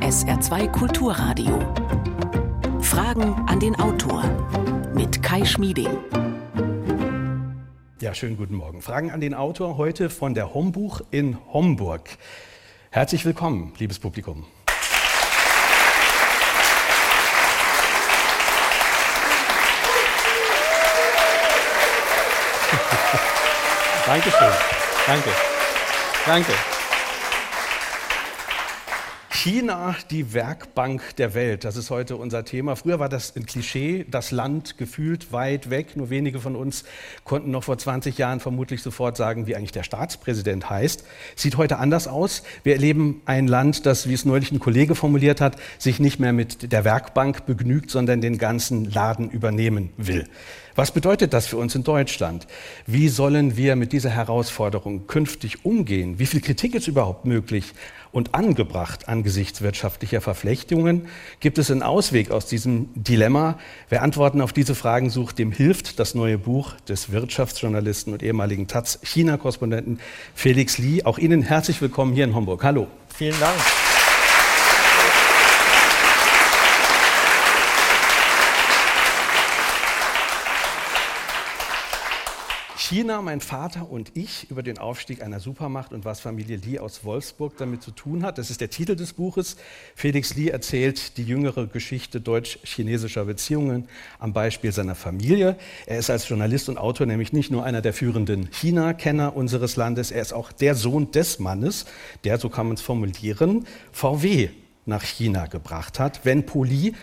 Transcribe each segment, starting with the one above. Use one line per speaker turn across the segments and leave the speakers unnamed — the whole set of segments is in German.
SR2 Kulturradio. Fragen an den Autor mit Kai Schmieding.
Ja, schönen guten Morgen. Fragen an den Autor heute von der Hombuch in Homburg. Herzlich willkommen, liebes Publikum. Dankeschön. Danke. Danke. China, die Werkbank der Welt, das ist heute unser Thema. Früher war das ein Klischee, das Land gefühlt weit weg. Nur wenige von uns konnten noch vor 20 Jahren vermutlich sofort sagen, wie eigentlich der Staatspräsident heißt. Sieht heute anders aus. Wir erleben ein Land, das, wie es neulich ein Kollege formuliert hat, sich nicht mehr mit der Werkbank begnügt, sondern den ganzen Laden übernehmen will. Was bedeutet das für uns in Deutschland? Wie sollen wir mit dieser Herausforderung künftig umgehen? Wie viel Kritik ist überhaupt möglich und angebracht angesichts wirtschaftlicher Verflechtungen? Gibt es einen Ausweg aus diesem Dilemma? Wer Antworten auf diese Fragen sucht, dem hilft das neue Buch des Wirtschaftsjournalisten und ehemaligen Taz-China-Korrespondenten Felix Lee. Auch Ihnen herzlich willkommen hier in Homburg. Hallo.
Vielen Dank.
China, mein Vater und ich über den Aufstieg einer Supermacht und was Familie Lee aus Wolfsburg damit zu tun hat. Das ist der Titel des Buches. Felix Lee erzählt die jüngere Geschichte deutsch-chinesischer Beziehungen am Beispiel seiner Familie. Er ist als Journalist und Autor nämlich nicht nur einer der führenden China-Kenner unseres Landes, er ist auch der Sohn des Mannes, der, so kann man es formulieren, VW nach China gebracht hat. Wenn Poli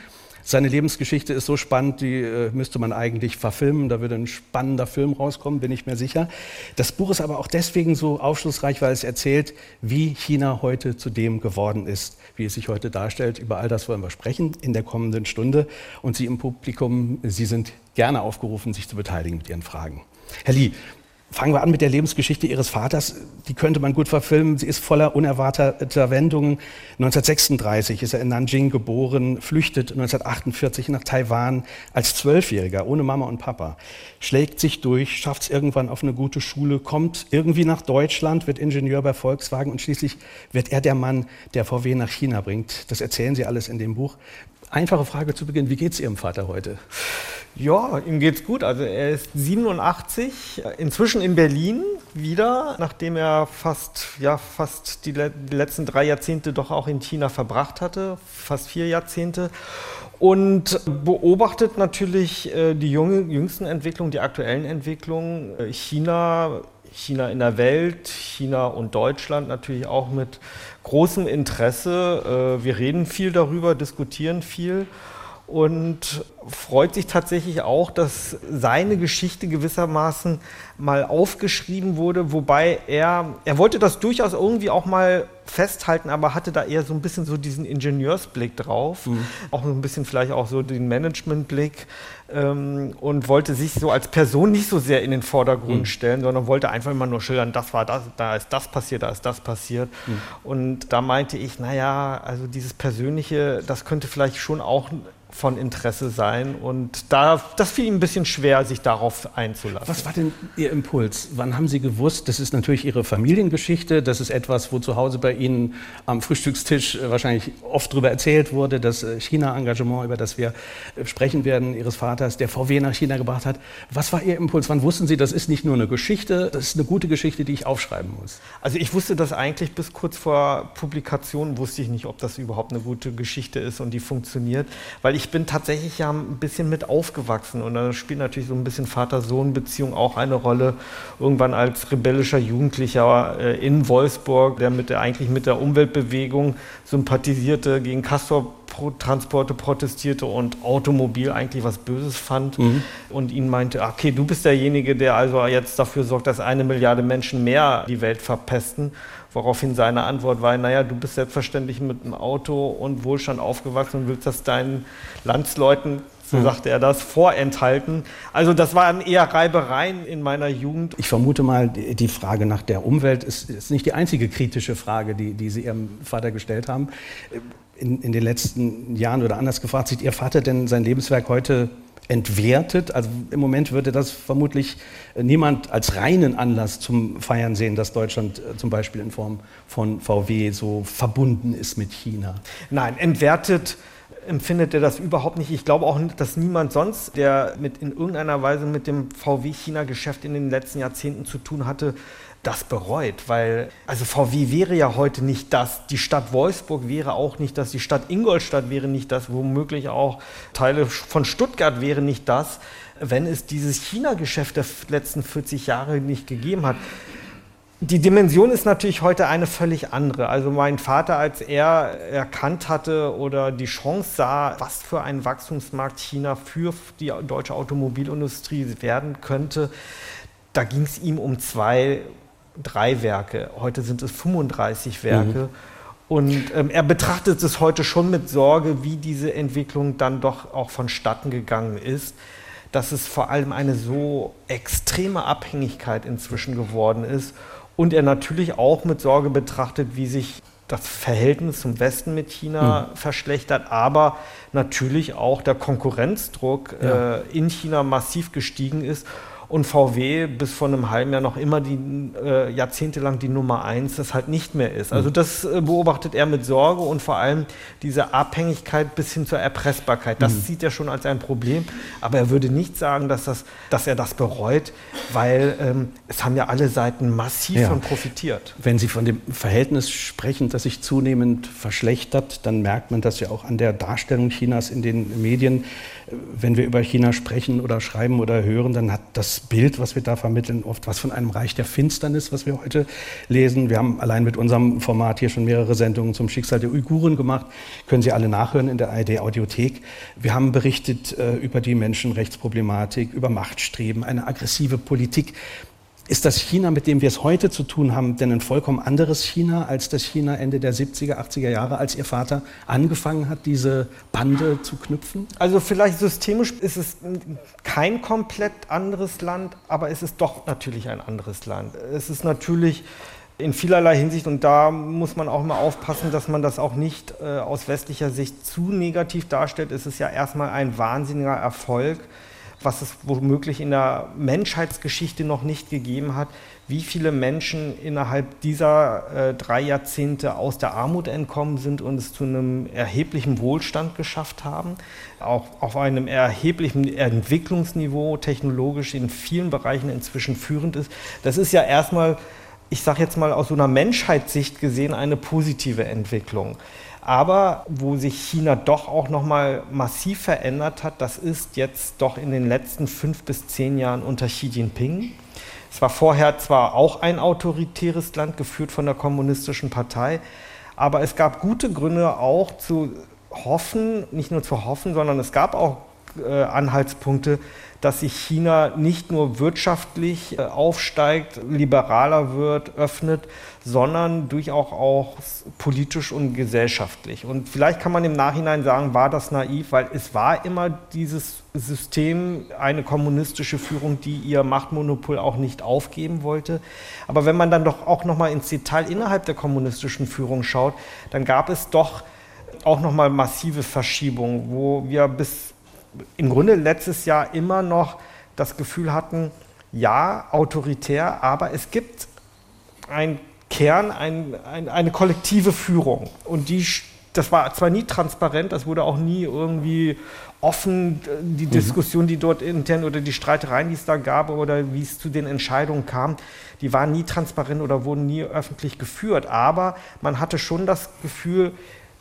seine Lebensgeschichte ist so spannend, die äh, müsste man eigentlich verfilmen. Da würde ein spannender Film rauskommen, bin ich mir sicher. Das Buch ist aber auch deswegen so aufschlussreich, weil es erzählt, wie China heute zu dem geworden ist, wie es sich heute darstellt. Über all das wollen wir sprechen in der kommenden Stunde. Und Sie im Publikum, Sie sind gerne aufgerufen, sich zu beteiligen mit Ihren Fragen. Herr Lee, Fangen wir an mit der Lebensgeschichte Ihres Vaters. Die könnte man gut verfilmen. Sie ist voller unerwarteter Wendungen. 1936 ist er in Nanjing geboren, flüchtet 1948 nach Taiwan als Zwölfjähriger, ohne Mama und Papa. Schlägt sich durch, schafft es irgendwann auf eine gute Schule, kommt irgendwie nach Deutschland, wird Ingenieur bei Volkswagen und schließlich wird er der Mann, der VW nach China bringt. Das erzählen Sie alles in dem Buch. Einfache Frage zu Beginn. Wie geht es Ihrem Vater heute?
Ja, ihm geht's gut. Also er ist 87, inzwischen in Berlin wieder, nachdem er fast, ja, fast die, die letzten drei Jahrzehnte doch auch in China verbracht hatte, fast vier Jahrzehnte und beobachtet natürlich äh, die junge, jüngsten Entwicklungen, die aktuellen Entwicklungen. Äh, China, China in der Welt, China und Deutschland natürlich auch mit großem Interesse. Äh, wir reden viel darüber, diskutieren viel und freut sich tatsächlich auch, dass seine Geschichte gewissermaßen mal aufgeschrieben wurde, wobei er, er wollte das durchaus irgendwie auch mal festhalten, aber hatte da eher so ein bisschen so diesen Ingenieursblick drauf, mhm. auch ein bisschen vielleicht auch so den Managementblick ähm, und wollte sich so als Person nicht so sehr in den Vordergrund mhm. stellen, sondern wollte einfach immer nur schildern, das war das, da ist das passiert, da ist das passiert. Mhm. Und da meinte ich, naja, also dieses Persönliche, das könnte vielleicht schon auch von Interesse sein. Und da, das fiel ihm ein bisschen schwer, sich darauf einzulassen.
Was war denn Ihr Impuls? Wann haben Sie gewusst, das ist natürlich Ihre Familiengeschichte, das ist etwas, wo zu Hause bei Ihnen am Frühstückstisch äh, wahrscheinlich oft darüber erzählt wurde, das äh, China-Engagement, über das wir äh, sprechen werden, Ihres Vaters, der VW nach China gebracht hat. Was war Ihr Impuls? Wann wussten Sie, das ist nicht nur eine Geschichte, das ist eine gute Geschichte, die ich aufschreiben muss?
Also ich wusste das eigentlich bis kurz vor Publikation, wusste ich nicht, ob das überhaupt eine gute Geschichte ist und die funktioniert, weil ich bin tatsächlich ja ein bisschen mit aufgewachsen und da spielt natürlich so ein bisschen Vater-Sohn-Beziehung auch eine Rolle. Irgendwann als rebellischer Jugendlicher äh, in Wolfsburg, der, mit der eigentlich mit der Umweltbewegung sympathisierte, gegen Castor-Transporte protestierte und Automobil eigentlich was Böses fand mhm. und ihn meinte, okay, du bist derjenige, der also jetzt dafür sorgt, dass eine Milliarde Menschen mehr die Welt verpesten. Woraufhin seine Antwort war, naja, du bist selbstverständlich mit einem Auto und Wohlstand aufgewachsen und willst das deinen Landsleuten, so mhm. sagte er das, vorenthalten. Also das waren eher Reibereien in meiner Jugend.
Ich vermute mal, die Frage nach der Umwelt ist, ist nicht die einzige kritische Frage, die, die Sie Ihrem Vater gestellt haben. In, in den letzten Jahren oder anders gefragt, sieht Ihr Vater denn sein Lebenswerk heute entwertet. Also im Moment würde das vermutlich niemand als reinen Anlass zum Feiern sehen, dass Deutschland äh, zum Beispiel in Form von VW so verbunden ist mit China.
Nein, entwertet empfindet er das überhaupt nicht. Ich glaube auch, dass niemand sonst, der mit in irgendeiner Weise mit dem VW-China-Geschäft in den letzten Jahrzehnten zu tun hatte, das bereut, weil also VW wäre ja heute nicht das, die Stadt Wolfsburg wäre auch nicht das, die Stadt Ingolstadt wäre nicht das, womöglich auch Teile von Stuttgart wäre nicht das, wenn es dieses China-Geschäft der letzten 40 Jahre nicht gegeben hat. Die Dimension ist natürlich heute eine völlig andere. Also mein Vater, als er erkannt hatte oder die Chance sah, was für ein Wachstumsmarkt China für die deutsche Automobilindustrie werden könnte, da ging es ihm um zwei drei Werke, heute sind es 35 Werke. Mhm. Und ähm, er betrachtet es heute schon mit Sorge, wie diese Entwicklung dann doch auch vonstatten gegangen ist, dass es vor allem eine so extreme Abhängigkeit inzwischen geworden ist. Und er natürlich auch mit Sorge betrachtet, wie sich das Verhältnis zum Westen mit China mhm. verschlechtert, aber natürlich auch der Konkurrenzdruck ja. äh, in China massiv gestiegen ist und VW bis vor einem halben Jahr noch immer die äh, jahrzehntelang die Nummer eins das halt nicht mehr ist. Also mhm. das äh, beobachtet er mit Sorge und vor allem diese Abhängigkeit bis hin zur Erpressbarkeit. Das mhm. sieht er schon als ein Problem, aber er würde nicht sagen, dass, das, dass er das bereut, weil ähm, es haben ja alle Seiten massiv ja. von profitiert.
Wenn Sie von dem Verhältnis sprechen, das sich zunehmend verschlechtert, dann merkt man das ja auch an der Darstellung Chinas in den Medien. Wenn wir über China sprechen oder schreiben oder hören, dann hat das Bild, was wir da vermitteln, oft was von einem Reich der Finsternis, was wir heute lesen. Wir haben allein mit unserem Format hier schon mehrere Sendungen zum Schicksal der Uiguren gemacht. Können Sie alle nachhören in der ARD Audiothek. Wir haben berichtet äh, über die Menschenrechtsproblematik, über Machtstreben, eine aggressive Politik. Ist das China, mit dem wir es heute zu tun haben, denn ein vollkommen anderes China als das China Ende der 70er, 80er Jahre, als Ihr Vater angefangen hat, diese Bande zu knüpfen?
Also vielleicht systemisch ist es kein komplett anderes Land, aber es ist doch natürlich ein anderes Land. Es ist natürlich in vielerlei Hinsicht und da muss man auch mal aufpassen, dass man das auch nicht äh, aus westlicher Sicht zu negativ darstellt. Es ist ja erstmal ein wahnsinniger Erfolg was es womöglich in der Menschheitsgeschichte noch nicht gegeben hat, wie viele Menschen innerhalb dieser äh, drei Jahrzehnte aus der Armut entkommen sind und es zu einem erheblichen Wohlstand geschafft haben, auch auf einem erheblichen Entwicklungsniveau technologisch in vielen Bereichen inzwischen führend ist. Das ist ja erstmal, ich sage jetzt mal aus so einer Menschheitssicht gesehen, eine positive Entwicklung. Aber wo sich China doch auch noch mal massiv verändert hat, das ist jetzt doch in den letzten fünf bis zehn Jahren unter Xi Jinping. Es war vorher zwar auch ein autoritäres Land, geführt von der kommunistischen Partei, aber es gab gute Gründe auch zu hoffen, nicht nur zu hoffen, sondern es gab auch äh, Anhaltspunkte, dass sich China nicht nur wirtschaftlich äh, aufsteigt, liberaler wird, öffnet, sondern durchaus auch politisch und gesellschaftlich. Und vielleicht kann man im Nachhinein sagen, war das naiv, weil es war immer dieses System, eine kommunistische Führung, die ihr Machtmonopol auch nicht aufgeben wollte. Aber wenn man dann doch auch noch mal ins Detail innerhalb der kommunistischen Führung schaut, dann gab es doch auch noch mal massive Verschiebungen, wo wir bis im Grunde letztes Jahr immer noch das Gefühl hatten, ja, autoritär, aber es gibt ein Kern, ein, ein, eine kollektive Führung. Und die, das war zwar nie transparent, das wurde auch nie irgendwie offen, die mhm. Diskussion, die dort intern oder die Streitereien, die es da gab oder wie es zu den Entscheidungen kam, die waren nie transparent oder wurden nie öffentlich geführt. Aber man hatte schon das Gefühl,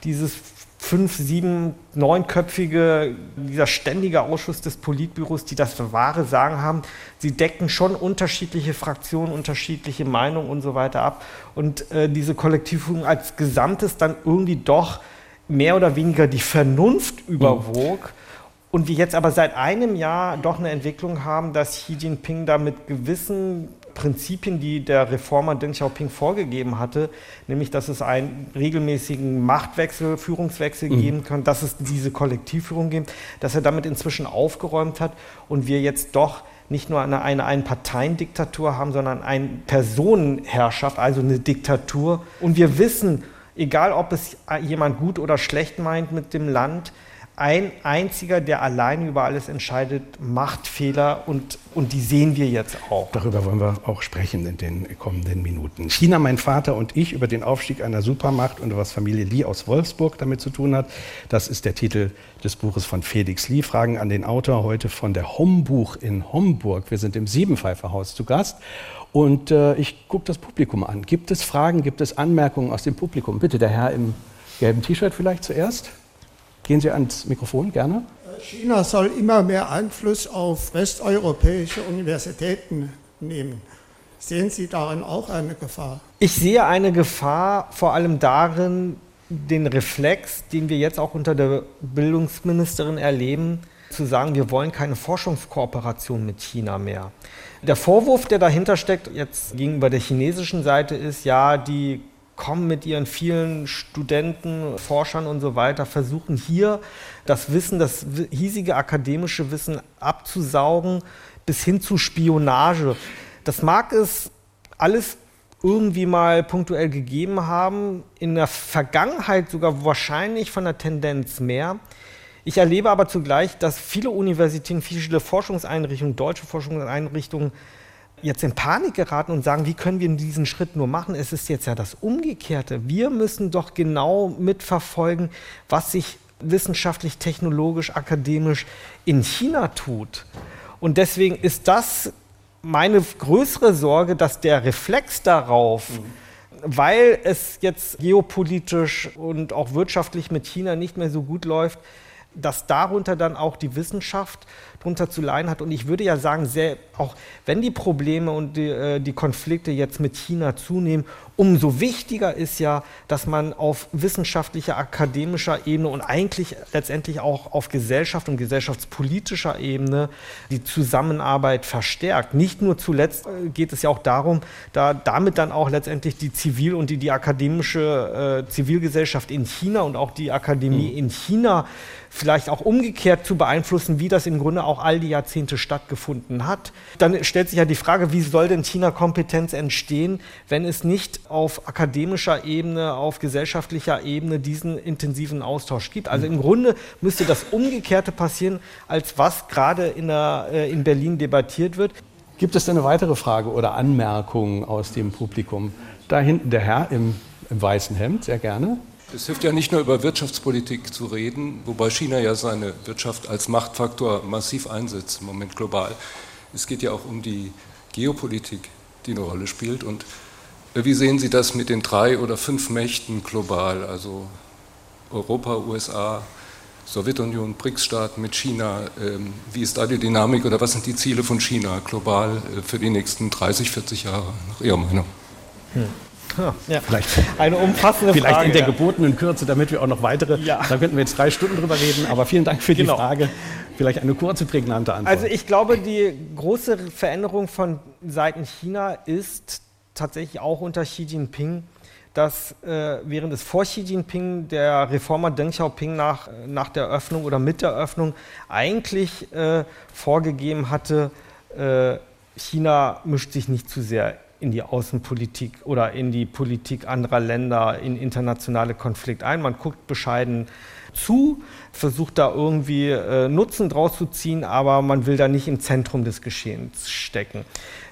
dieses fünf, sieben, neunköpfige, dieser ständige Ausschuss des Politbüros, die das wahre Sagen haben, sie decken schon unterschiedliche Fraktionen, unterschiedliche Meinungen und so weiter ab. Und äh, diese Kollektivführung als Gesamtes dann irgendwie doch mehr oder weniger die Vernunft überwog. Mhm. Und wir jetzt aber seit einem Jahr doch eine Entwicklung haben, dass Xi Jinping da mit gewissen Prinzipien, die der Reformer Deng Xiaoping vorgegeben hatte, nämlich dass es einen regelmäßigen Machtwechsel, Führungswechsel mhm. geben kann, dass es diese Kollektivführung gibt, dass er damit inzwischen aufgeräumt hat und wir jetzt doch nicht nur eine, eine Einparteiendiktatur haben, sondern eine Personenherrschaft, also eine Diktatur. Und wir wissen, egal ob es jemand gut oder schlecht meint mit dem Land, ein einziger, der alleine über alles entscheidet, macht Fehler und, und die sehen wir jetzt auch.
Darüber wollen wir auch sprechen in den kommenden Minuten. China, mein Vater und ich über den Aufstieg einer Supermacht und was Familie Lee aus Wolfsburg damit zu tun hat. Das ist der Titel des Buches von Felix Lee. Fragen an den Autor heute von der Hombuch in Homburg. Wir sind im Siebenpfeiferhaus zu Gast. Und äh, ich gucke das Publikum an. Gibt es Fragen, gibt es Anmerkungen aus dem Publikum? Bitte, der Herr im gelben T-Shirt vielleicht zuerst. Gehen Sie ans Mikrofon, gerne.
China soll immer mehr Einfluss auf westeuropäische Universitäten nehmen. Sehen Sie darin auch eine Gefahr?
Ich sehe eine Gefahr vor allem darin, den Reflex, den wir jetzt auch unter der Bildungsministerin erleben, zu sagen, wir wollen keine Forschungskooperation mit China mehr. Der Vorwurf, der dahinter steckt, jetzt gegenüber der chinesischen Seite, ist, ja, die kommen mit ihren vielen Studenten, Forschern und so weiter, versuchen hier das Wissen, das hiesige akademische Wissen abzusaugen, bis hin zu Spionage. Das mag es alles irgendwie mal punktuell gegeben haben, in der Vergangenheit sogar wahrscheinlich von der Tendenz mehr. Ich erlebe aber zugleich, dass viele Universitäten, viele Forschungseinrichtungen, deutsche Forschungseinrichtungen jetzt in Panik geraten und sagen, wie können wir diesen Schritt nur machen? Es ist jetzt ja das Umgekehrte. Wir müssen doch genau mitverfolgen, was sich wissenschaftlich, technologisch, akademisch in China tut. Und deswegen ist das meine größere Sorge, dass der Reflex darauf, mhm. weil es jetzt geopolitisch und auch wirtschaftlich mit China nicht mehr so gut läuft, dass darunter dann auch die Wissenschaft zu leiden hat. Und ich würde ja sagen, sehr, auch wenn die Probleme und die, äh, die Konflikte jetzt mit China zunehmen, umso wichtiger ist ja, dass man auf wissenschaftlicher, akademischer Ebene und eigentlich letztendlich auch auf Gesellschaft und gesellschaftspolitischer Ebene die Zusammenarbeit verstärkt. Nicht nur zuletzt äh, geht es ja auch darum, da damit dann auch letztendlich die Zivil- und die, die akademische äh, Zivilgesellschaft in China und auch die Akademie mhm. in China vielleicht auch umgekehrt zu beeinflussen, wie das im Grunde auch all die Jahrzehnte stattgefunden hat. Dann stellt sich ja die Frage, wie soll denn China-Kompetenz entstehen, wenn es nicht auf akademischer Ebene, auf gesellschaftlicher Ebene diesen intensiven Austausch gibt? Also im Grunde müsste das Umgekehrte passieren, als was gerade in, äh, in Berlin debattiert wird.
Gibt es denn eine weitere Frage oder Anmerkung aus dem Publikum? Da hinten der Herr im, im weißen Hemd, sehr gerne.
Es hilft ja nicht nur über Wirtschaftspolitik zu reden, wobei China ja seine Wirtschaft als Machtfaktor massiv einsetzt, im Moment global. Es geht ja auch um die Geopolitik, die eine Rolle spielt. Und äh, wie sehen Sie das mit den drei oder fünf Mächten global, also Europa, USA, Sowjetunion, BRICS-Staaten mit China? Ähm, wie ist da die Dynamik oder was sind die Ziele von China global äh, für die nächsten 30, 40 Jahre, nach Ihrer Meinung?
Hm. Ja. Vielleicht eine umfassende vielleicht Frage. Vielleicht in der ja. gebotenen Kürze, damit wir auch noch weitere, ja. da könnten wir jetzt drei Stunden drüber reden, aber vielen Dank für genau. die Frage. Vielleicht eine kurze, prägnante Antwort.
Also ich glaube, die große Veränderung von Seiten China ist tatsächlich auch unter Xi Jinping, dass äh, während es vor Xi Jinping der Reformer Deng Xiaoping nach, nach der Öffnung oder mit der Öffnung eigentlich äh, vorgegeben hatte, äh, China mischt sich nicht zu sehr in die Außenpolitik oder in die Politik anderer Länder, in internationale Konflikte ein. Man guckt bescheiden zu, versucht da irgendwie äh, Nutzen draus zu ziehen, aber man will da nicht im Zentrum des Geschehens stecken.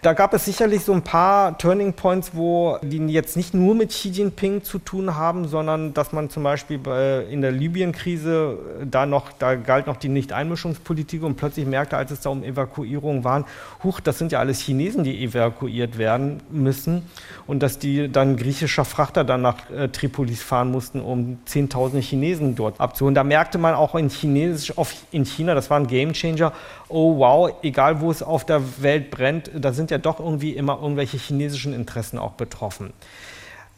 Da gab es sicherlich so ein paar Turning Points, wo die jetzt nicht nur mit Xi Jinping zu tun haben, sondern dass man zum Beispiel bei, in der Libyen-Krise äh, da noch, da galt noch die Nicht-Einmischungspolitik und plötzlich merkte, als es da um Evakuierung waren, huch, das sind ja alles Chinesen, die evakuiert werden müssen und dass die dann griechischer Frachter dann nach äh, Tripolis fahren mussten, um 10.000 Chinesen dort abzuholen. Da merkte man auch in, Chinesisch, auf, in China, das war ein Gamechanger, oh wow, egal wo es auf der Welt brennt, da sind ja doch irgendwie immer irgendwelche chinesischen Interessen auch betroffen.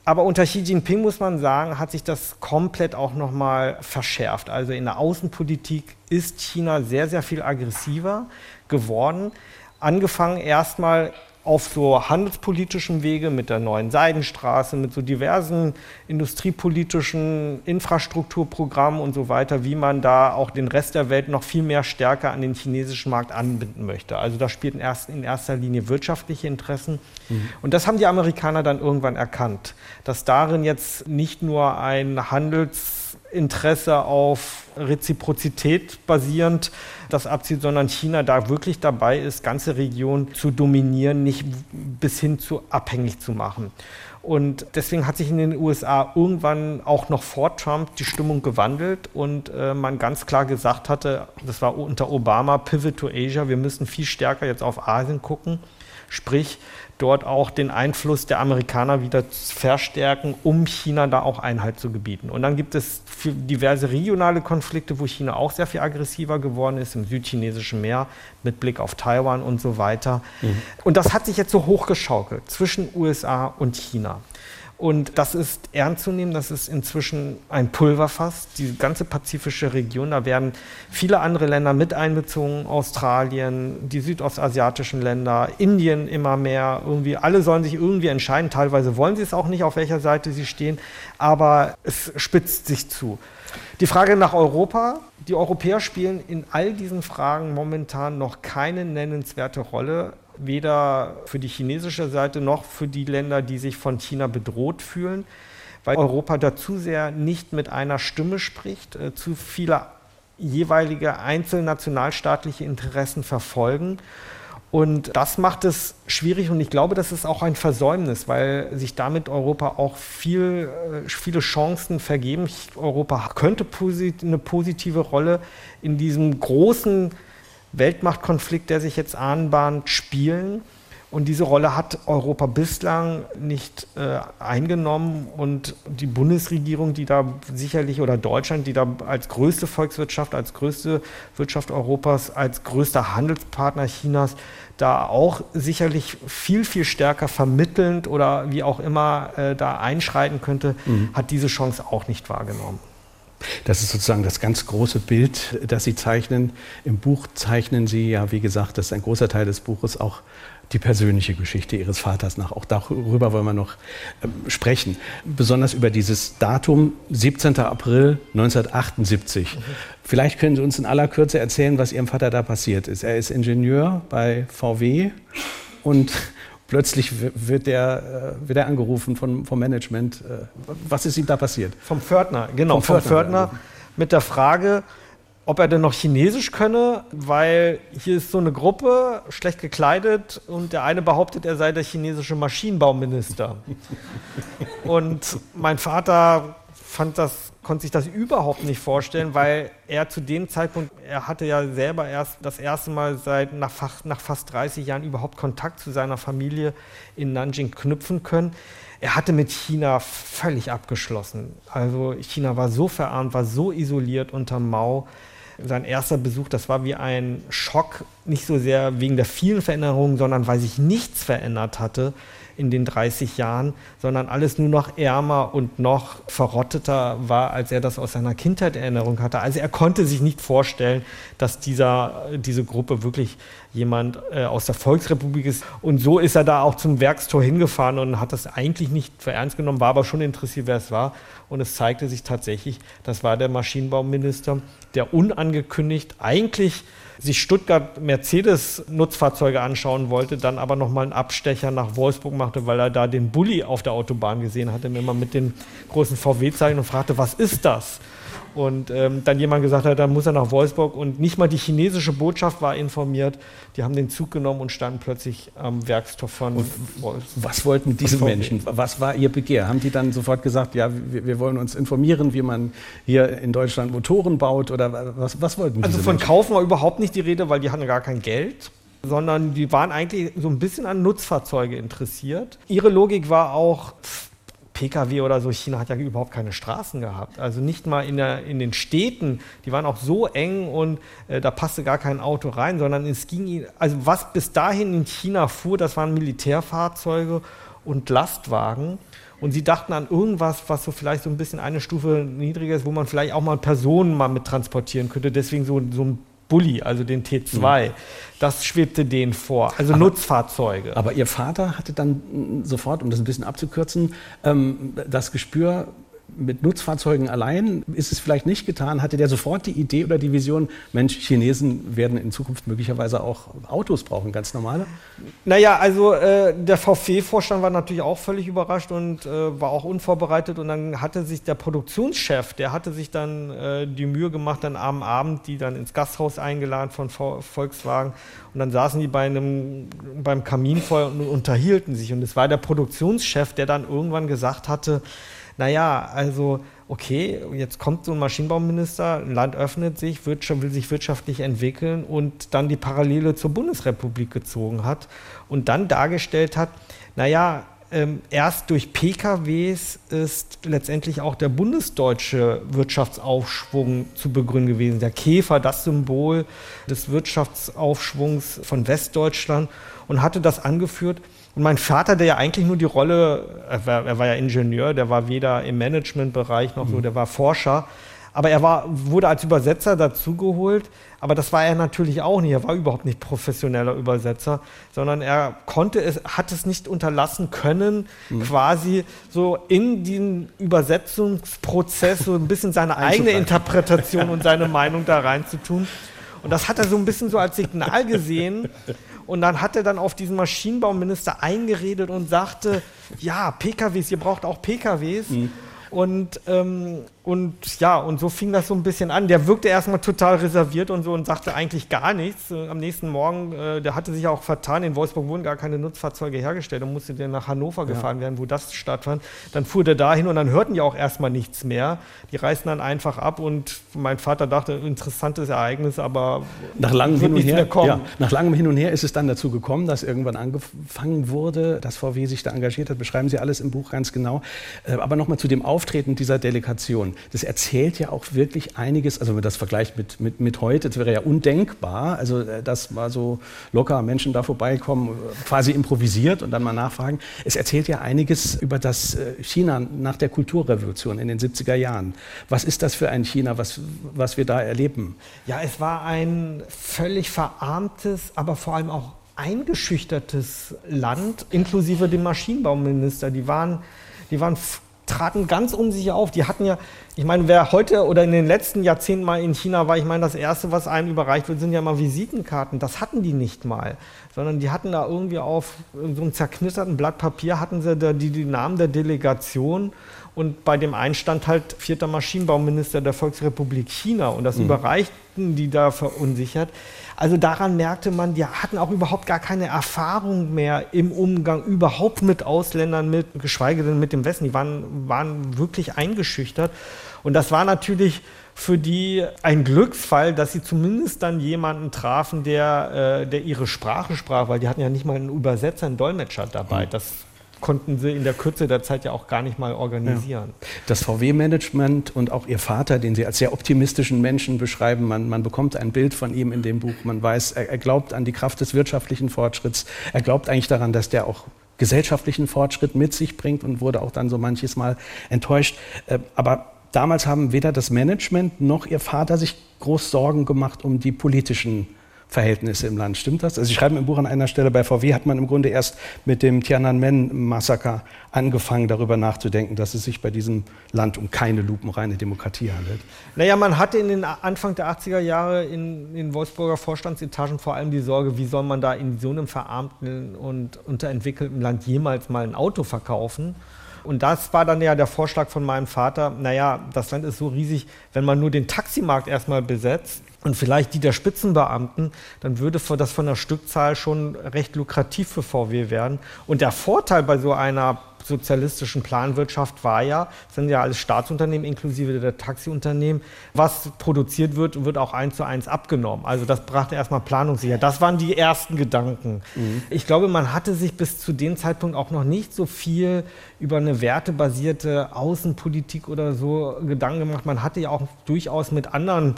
Aber unter Xi Jinping muss man sagen, hat sich das komplett auch nochmal verschärft. Also in der Außenpolitik ist China sehr, sehr viel aggressiver geworden. Angefangen erstmal auf so handelspolitischem Wege mit der neuen Seidenstraße, mit so diversen industriepolitischen Infrastrukturprogrammen und so weiter, wie man da auch den Rest der Welt noch viel mehr stärker an den chinesischen Markt anbinden möchte. Also da spielten erst in erster Linie wirtschaftliche Interessen. Mhm. Und das haben die Amerikaner dann irgendwann erkannt, dass darin jetzt nicht nur ein Handels Interesse auf Reziprozität basierend das abzieht, sondern China da wirklich dabei ist, ganze Regionen zu dominieren, nicht bis hin zu abhängig zu machen. Und deswegen hat sich in den USA irgendwann auch noch vor Trump die Stimmung gewandelt und äh, man ganz klar gesagt hatte, das war unter Obama, Pivot to Asia, wir müssen viel stärker jetzt auf Asien gucken. Sprich, dort auch den Einfluss der Amerikaner wieder verstärken, um China da auch Einhalt zu gebieten. Und dann gibt es diverse regionale Konflikte, wo China auch sehr viel aggressiver geworden ist, im südchinesischen Meer mit Blick auf Taiwan und so weiter. Mhm. Und das hat sich jetzt so hochgeschaukelt zwischen USA und China. Und das ist ernst zu nehmen, das ist inzwischen ein Pulverfass, die ganze pazifische Region. Da werden viele andere Länder mit einbezogen, Australien, die südostasiatischen Länder, Indien immer mehr. Irgendwie, alle sollen sich irgendwie entscheiden. Teilweise wollen sie es auch nicht, auf welcher Seite sie stehen, aber es spitzt sich zu. Die Frage nach Europa. Die Europäer spielen in all diesen Fragen momentan noch keine nennenswerte Rolle weder für die chinesische Seite noch für die Länder, die sich von China bedroht fühlen, weil Europa da zu sehr nicht mit einer Stimme spricht, äh, zu viele jeweilige einzelnationalstaatliche Interessen verfolgen. Und das macht es schwierig und ich glaube, das ist auch ein Versäumnis, weil sich damit Europa auch viel, äh, viele Chancen vergeben. Europa könnte eine positive Rolle in diesem großen Weltmachtkonflikt, der sich jetzt anbahnt, spielen. Und diese Rolle hat Europa bislang nicht äh, eingenommen. Und die Bundesregierung, die da sicherlich, oder Deutschland, die da als größte Volkswirtschaft, als größte Wirtschaft Europas, als größter Handelspartner Chinas, da auch sicherlich viel, viel stärker vermittelnd oder wie auch immer äh, da einschreiten könnte, mhm. hat diese Chance auch nicht wahrgenommen.
Das ist sozusagen das ganz große Bild, das Sie zeichnen. Im Buch zeichnen Sie ja, wie gesagt, das ist ein großer Teil des Buches, auch die persönliche Geschichte Ihres Vaters nach. Auch darüber wollen wir noch ähm, sprechen. Besonders über dieses Datum, 17. April 1978. Mhm. Vielleicht können Sie uns in aller Kürze erzählen, was Ihrem Vater da passiert ist. Er ist Ingenieur bei VW und plötzlich wird er, äh, wird er angerufen von, vom Management. Äh, was ist ihm da passiert?
Vom Pförtner, genau. Vom Pförtner mit der Frage, ob er denn noch Chinesisch könne, weil hier ist so eine Gruppe, schlecht gekleidet, und der eine behauptet, er sei der chinesische Maschinenbauminister. und mein Vater fand das, konnte sich das überhaupt nicht vorstellen, weil er zu dem Zeitpunkt, er hatte ja selber erst das erste Mal seit nach, nach fast 30 Jahren überhaupt Kontakt zu seiner Familie in Nanjing knüpfen können. Er hatte mit China völlig abgeschlossen. Also China war so verarmt, war so isoliert unter Mao. Sein erster Besuch, das war wie ein Schock, nicht so sehr wegen der vielen Veränderungen, sondern weil sich nichts verändert hatte in den 30 Jahren, sondern alles nur noch ärmer und noch verrotteter war, als er das aus seiner Kindheit Erinnerung hatte. Also er konnte sich nicht vorstellen, dass dieser, diese Gruppe wirklich jemand äh, aus der Volksrepublik ist. Und so ist er da auch zum Werkstor hingefahren und hat das eigentlich nicht für ernst genommen, war aber schon interessiert, wer es war. Und es zeigte sich tatsächlich, das war der Maschinenbauminister, der unangekündigt eigentlich sich Stuttgart Mercedes-Nutzfahrzeuge anschauen wollte, dann aber nochmal einen Abstecher nach Wolfsburg machte, weil er da den Bulli auf der Autobahn gesehen hatte, mal mit den großen VW-Zeichen und fragte, was ist das? Und ähm, dann jemand gesagt hat, dann muss er nach Wolfsburg und nicht mal die chinesische Botschaft war informiert. Die haben den Zug genommen und standen plötzlich am Werkstor von und
Wolfsburg. Was wollten diese Menschen? Was war ihr Begehr? Haben die dann sofort gesagt, ja, wir, wir, wollen uns informieren, wie man hier in Deutschland Motoren baut oder was, was wollten
Also von Menschen? Kaufen war überhaupt nicht die Rede, weil die hatten gar kein Geld sondern die waren eigentlich so ein bisschen an Nutzfahrzeuge interessiert. Ihre Logik war auch, Pkw oder so, China hat ja überhaupt keine Straßen gehabt. Also nicht mal in, der, in den Städten, die waren auch so eng und äh, da passte gar kein Auto rein, sondern es ging, also was bis dahin in China fuhr, das waren Militärfahrzeuge und Lastwagen. Und sie dachten an irgendwas, was so vielleicht so ein bisschen eine Stufe niedriger ist, wo man vielleicht auch mal Personen mal mit transportieren könnte. Deswegen so, so ein Bulli, also den T2. Mhm. Das schwebte denen vor, also aber, Nutzfahrzeuge.
Aber Ihr Vater hatte dann sofort, um das ein bisschen abzukürzen, ähm, das Gespür, mit Nutzfahrzeugen allein ist es vielleicht nicht getan. Hatte der sofort die Idee oder die Vision, Mensch, Chinesen werden in Zukunft möglicherweise auch Autos brauchen, ganz normale?
Naja, also äh, der VW-Vorstand war natürlich auch völlig überrascht und äh, war auch unvorbereitet. Und dann hatte sich der Produktionschef, der hatte sich dann äh, die Mühe gemacht, dann am Abend die dann ins Gasthaus eingeladen von v Volkswagen. Und dann saßen die bei einem, beim Kaminfeuer und unterhielten sich. Und es war der Produktionschef, der dann irgendwann gesagt hatte, naja, also okay, jetzt kommt so ein Maschinenbauminister, ein Land öffnet sich, will sich wirtschaftlich entwickeln und dann die Parallele zur Bundesrepublik gezogen hat und dann dargestellt hat, naja, ähm, erst durch PKWs ist letztendlich auch der bundesdeutsche Wirtschaftsaufschwung zu begründen gewesen. Der Käfer, das Symbol des Wirtschaftsaufschwungs von Westdeutschland und hatte das angeführt, und mein Vater, der ja eigentlich nur die Rolle, er war, er war ja Ingenieur, der war weder im Managementbereich noch mhm. so, der war Forscher, aber er war, wurde als Übersetzer dazugeholt. Aber das war er natürlich auch nicht. Er war überhaupt nicht professioneller Übersetzer, sondern er konnte es, hat es nicht unterlassen können, mhm. quasi so in den Übersetzungsprozess so ein bisschen seine eigene Interpretation und seine Meinung da reinzutun. Und das hat er so ein bisschen so als Signal gesehen. Und dann hat er dann auf diesen Maschinenbauminister eingeredet und sagte, ja, PKWs, ihr braucht auch PKWs. Mhm. Und, ähm, und ja, und so fing das so ein bisschen an. Der wirkte erstmal total reserviert und so und sagte eigentlich gar nichts. Äh, am nächsten Morgen, äh, der hatte sich auch vertan, in Wolfsburg wurden gar keine Nutzfahrzeuge hergestellt. Dann musste der nach Hannover ja. gefahren werden, wo das stattfand. Dann fuhr der dahin und dann hörten die auch erstmal nichts mehr. Die reisten dann einfach ab und mein Vater dachte, interessantes Ereignis, aber
nach langem hin und her, ja, nach langem Hin und Her ist es dann dazu gekommen, dass irgendwann angefangen wurde, dass VW sich da engagiert hat. Beschreiben Sie alles im Buch ganz genau. Äh, aber nochmal zu dem Auftreten dieser Delegation. Das erzählt ja auch wirklich einiges, also wenn man das vergleicht mit, mit, mit heute, das wäre ja undenkbar, also äh, dass mal so locker Menschen da vorbeikommen, quasi improvisiert und dann mal nachfragen. Es erzählt ja einiges über das äh, China nach der Kulturrevolution in den 70er Jahren. Was ist das für ein China, was, was wir da erleben?
Ja, es war ein völlig verarmtes, aber vor allem auch eingeschüchtertes Land, inklusive dem Maschinenbauminister. Die waren, die waren traten ganz unsicher auf. Die hatten ja, ich meine, wer heute oder in den letzten Jahrzehnten mal in China war, ich meine, das Erste, was einem überreicht wird, sind ja mal Visitenkarten. Das hatten die nicht mal, sondern die hatten da irgendwie auf so einem zerknitterten Blatt Papier, hatten sie da die, die Namen der Delegation und bei dem einen stand halt vierter Maschinenbauminister der Volksrepublik China und das mhm. überreichten die da verunsichert. Also daran merkte man, die hatten auch überhaupt gar keine Erfahrung mehr im Umgang überhaupt mit Ausländern, mit, geschweige denn mit dem Westen. Die waren, waren wirklich eingeschüchtert. Und das war natürlich für die ein Glücksfall, dass sie zumindest dann jemanden trafen, der, äh, der ihre Sprache sprach, weil die hatten ja nicht mal einen Übersetzer, einen Dolmetscher dabei. Mhm. Das konnten sie in der Kürze der Zeit ja auch gar nicht mal organisieren.
Ja. Das VW-Management und auch Ihr Vater, den Sie als sehr optimistischen Menschen beschreiben, man, man bekommt ein Bild von ihm in dem Buch, man weiß, er, er glaubt an die Kraft des wirtschaftlichen Fortschritts, er glaubt eigentlich daran, dass der auch gesellschaftlichen Fortschritt mit sich bringt und wurde auch dann so manches Mal enttäuscht. Äh, aber damals haben weder das Management noch Ihr Vater sich groß Sorgen gemacht um die politischen Verhältnisse im Land. Stimmt das? Also Sie schreiben im Buch an einer Stelle, bei VW hat man im Grunde erst mit dem Tiananmen-Massaker angefangen, darüber nachzudenken, dass es sich bei diesem Land um keine lupenreine Demokratie handelt.
Naja, man hatte in den Anfang der 80er Jahre in den Wolfsburger Vorstandsetagen vor allem die Sorge, wie soll man da in so einem verarmten und unterentwickelten Land jemals mal ein Auto verkaufen? Und das war dann ja der Vorschlag von meinem Vater, naja, das Land ist so riesig, wenn man nur den Taximarkt erstmal besetzt, und vielleicht die der Spitzenbeamten, dann würde das von der Stückzahl schon recht lukrativ für VW werden. Und der Vorteil bei so einer sozialistischen Planwirtschaft war ja, sind ja alles Staatsunternehmen inklusive der Taxiunternehmen, was produziert wird, wird auch eins zu eins abgenommen. Also das brachte erstmal Planungssicherheit. Das waren die ersten Gedanken. Mhm. Ich glaube, man hatte sich bis zu dem Zeitpunkt auch noch nicht so viel über eine wertebasierte Außenpolitik oder so Gedanken gemacht. Man hatte ja auch durchaus mit anderen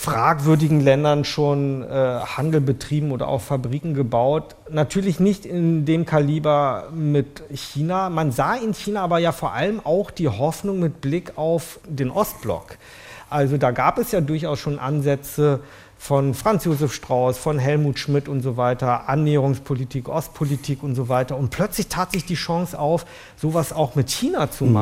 fragwürdigen Ländern schon äh, Handel betrieben oder auch Fabriken gebaut. Natürlich nicht in dem Kaliber mit China. Man sah in China aber ja vor allem auch die Hoffnung mit Blick auf den Ostblock. Also da gab es ja durchaus schon Ansätze von Franz Josef Strauß, von Helmut Schmidt und so weiter, Annäherungspolitik, Ostpolitik und so weiter. Und plötzlich tat sich die Chance auf, sowas auch mit China zu mhm.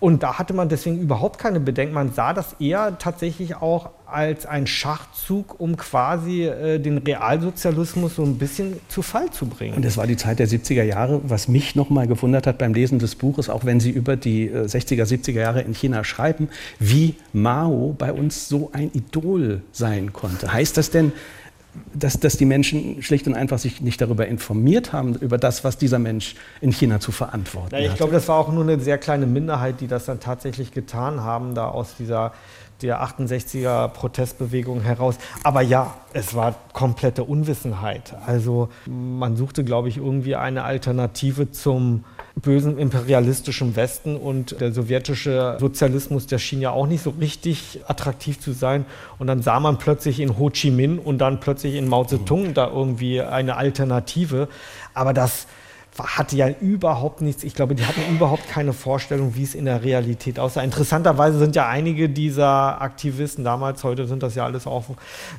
Und da hatte man deswegen überhaupt keine Bedenken. Man sah das eher tatsächlich auch als ein Schachzug, um quasi äh, den Realsozialismus so ein bisschen zu Fall zu bringen.
Und es war die Zeit der 70er Jahre, was mich nochmal gewundert hat beim Lesen des Buches, auch wenn Sie über die äh, 60er, 70er Jahre in China schreiben, wie Mao bei uns so ein Idol sein konnte. Heißt das denn, dass, dass die Menschen schlicht und einfach sich nicht darüber informiert haben, über das, was dieser Mensch in China zu verantworten
ja, ich hat. Ich glaube, das war auch nur eine sehr kleine Minderheit, die das dann tatsächlich getan haben, da aus dieser der 68er Protestbewegung heraus. Aber ja, es war komplette Unwissenheit. Also man suchte, glaube ich, irgendwie eine Alternative zum bösen imperialistischen Westen und der sowjetische Sozialismus, der schien ja auch nicht so richtig attraktiv zu sein. Und dann sah man plötzlich in Ho Chi Minh und dann plötzlich in Mao Zedong da irgendwie eine Alternative. Aber das hatte ja überhaupt nichts, ich glaube, die hatten überhaupt keine Vorstellung, wie es in der Realität aussah. Interessanterweise sind ja einige dieser Aktivisten damals, heute sind das ja alles auch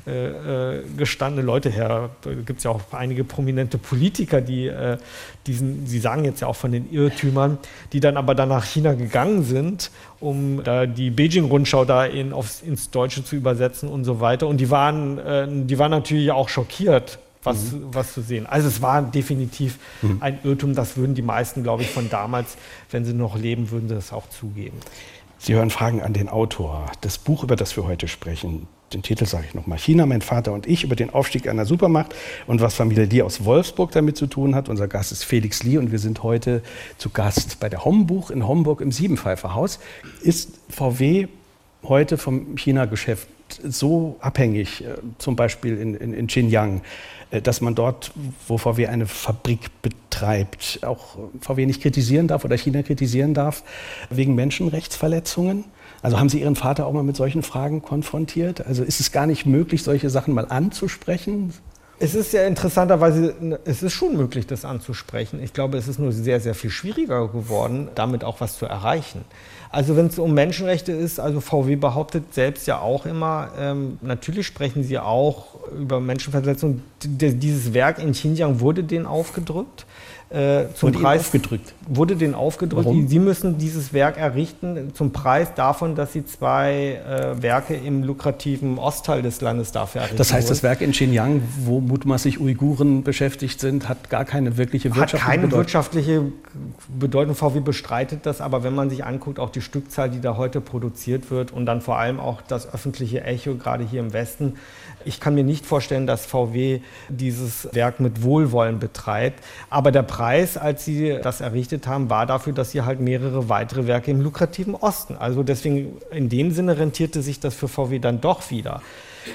äh, äh gestandene Leute her, da gibt es ja auch einige prominente Politiker, die äh, diesen, sie sagen jetzt ja auch von den Irrtümern, die dann aber dann nach China gegangen sind, um da die Beijing-Rundschau da in, aufs, ins Deutsche zu übersetzen und so weiter. Und die waren, äh, die waren natürlich auch schockiert was, mhm. was zu sehen. Also es war definitiv mhm. ein Irrtum, das würden die meisten, glaube ich, von damals, wenn sie noch leben, würden sie das auch zugeben.
Sie hören Fragen an den Autor. Das Buch, über das wir heute sprechen, den Titel sage ich nochmal, China, mein Vater und ich, über den Aufstieg einer Supermacht und was Familie Lee aus Wolfsburg damit zu tun hat. Unser Gast ist Felix Lee und wir sind heute zu Gast bei der Hombuch in Homburg im Siebenpfeiferhaus. Ist VW heute vom China-Geschäft so abhängig, äh, zum Beispiel in, in, in Xinjiang, äh, dass man dort, wo VW eine Fabrik betreibt, auch VW nicht kritisieren darf oder China kritisieren darf, wegen Menschenrechtsverletzungen? Also haben Sie Ihren Vater auch mal mit solchen Fragen konfrontiert? Also ist es gar nicht möglich, solche Sachen mal anzusprechen?
Es ist ja interessanterweise, es ist schon möglich, das anzusprechen. Ich glaube, es ist nur sehr, sehr viel schwieriger geworden, damit auch was zu erreichen. Also wenn es um Menschenrechte ist, also VW behauptet selbst ja auch immer, ähm, natürlich sprechen sie auch über Menschenverletzungen. Dieses Werk in Xinjiang wurde denen aufgedrückt
äh, zum wurde Preis aufgedrückt.
Wurde denen aufgedrückt. Warum? Sie müssen dieses Werk errichten zum Preis davon, dass sie zwei äh, Werke im lukrativen Ostteil des Landes dafür errichten.
Das heißt, das Werk in Xinjiang, wo mutmaßlich Uiguren beschäftigt sind, hat gar keine wirkliche wirtschaftliche
Bedeutung. Hat keine Bedeutung. wirtschaftliche Bedeutung. VW bestreitet das, aber wenn man sich anguckt, auch die Stückzahl, die da heute produziert wird und dann vor allem auch das öffentliche Echo, gerade hier im Westen, ich kann mir nicht vorstellen, dass VW dieses Werk mit Wohlwollen betreibt. Aber der Preis, als sie das errichtet haben, war dafür, dass sie halt mehrere weitere Werke im lukrativen Osten. Also deswegen in dem Sinne rentierte sich das für VW dann doch wieder.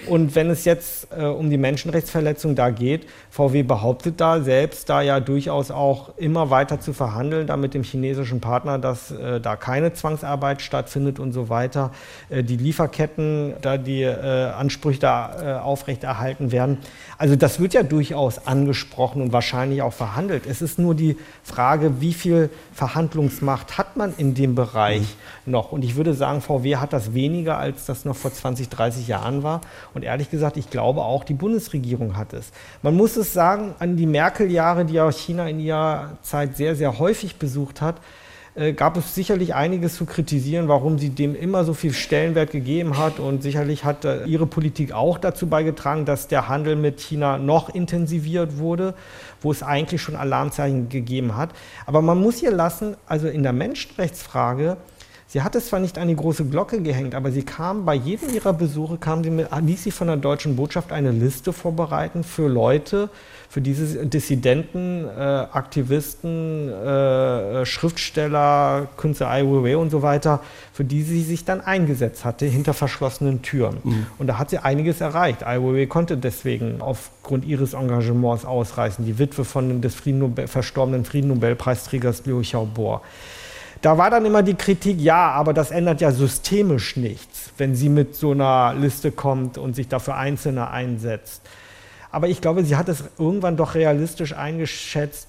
Und wenn es jetzt äh, um die Menschenrechtsverletzung da geht, VW behauptet da selbst, da ja durchaus auch immer weiter zu verhandeln, da mit dem chinesischen Partner, dass äh, da keine Zwangsarbeit stattfindet und so weiter, äh, die Lieferketten, da die äh, Ansprüche da äh, aufrechterhalten werden. Also das wird ja durchaus angesprochen und wahrscheinlich auch verhandelt. Es ist nur die Frage, wie viel Verhandlungsmacht hat man in dem Bereich mhm. noch? Und ich würde sagen, VW hat das weniger, als das noch vor 20, 30 Jahren war. Und ehrlich gesagt, ich glaube auch, die Bundesregierung hat es. Man muss es sagen, an die Merkel-Jahre, die ja China in ihrer Zeit sehr, sehr häufig besucht hat, äh, gab es sicherlich einiges zu kritisieren, warum sie dem immer so viel Stellenwert gegeben hat. Und sicherlich hat äh, ihre Politik auch dazu beigetragen, dass der Handel mit China noch intensiviert wurde, wo es eigentlich schon Alarmzeichen gegeben hat. Aber man muss hier lassen, also in der Menschenrechtsfrage, Sie hat es zwar nicht an die große Glocke gehängt, aber sie kam bei jedem ihrer Besuche, kam sie mit, ließ sie von der deutschen Botschaft eine Liste vorbereiten für Leute, für diese Dissidenten, äh, Aktivisten, äh, Schriftsteller, Künstler Ai Weiwei und so weiter, für die sie sich dann eingesetzt hatte, hinter verschlossenen Türen. Mhm. Und da hat sie einiges erreicht. Ai Weiwei konnte deswegen aufgrund ihres Engagements ausreißen, die Witwe von des Frieden verstorbenen Friedennobelpreisträgers Liu Xiaobo. Da war dann immer die Kritik, ja, aber das ändert ja systemisch nichts, wenn sie mit so einer Liste kommt und sich dafür Einzelne einsetzt. Aber ich glaube, sie hat es irgendwann doch realistisch eingeschätzt,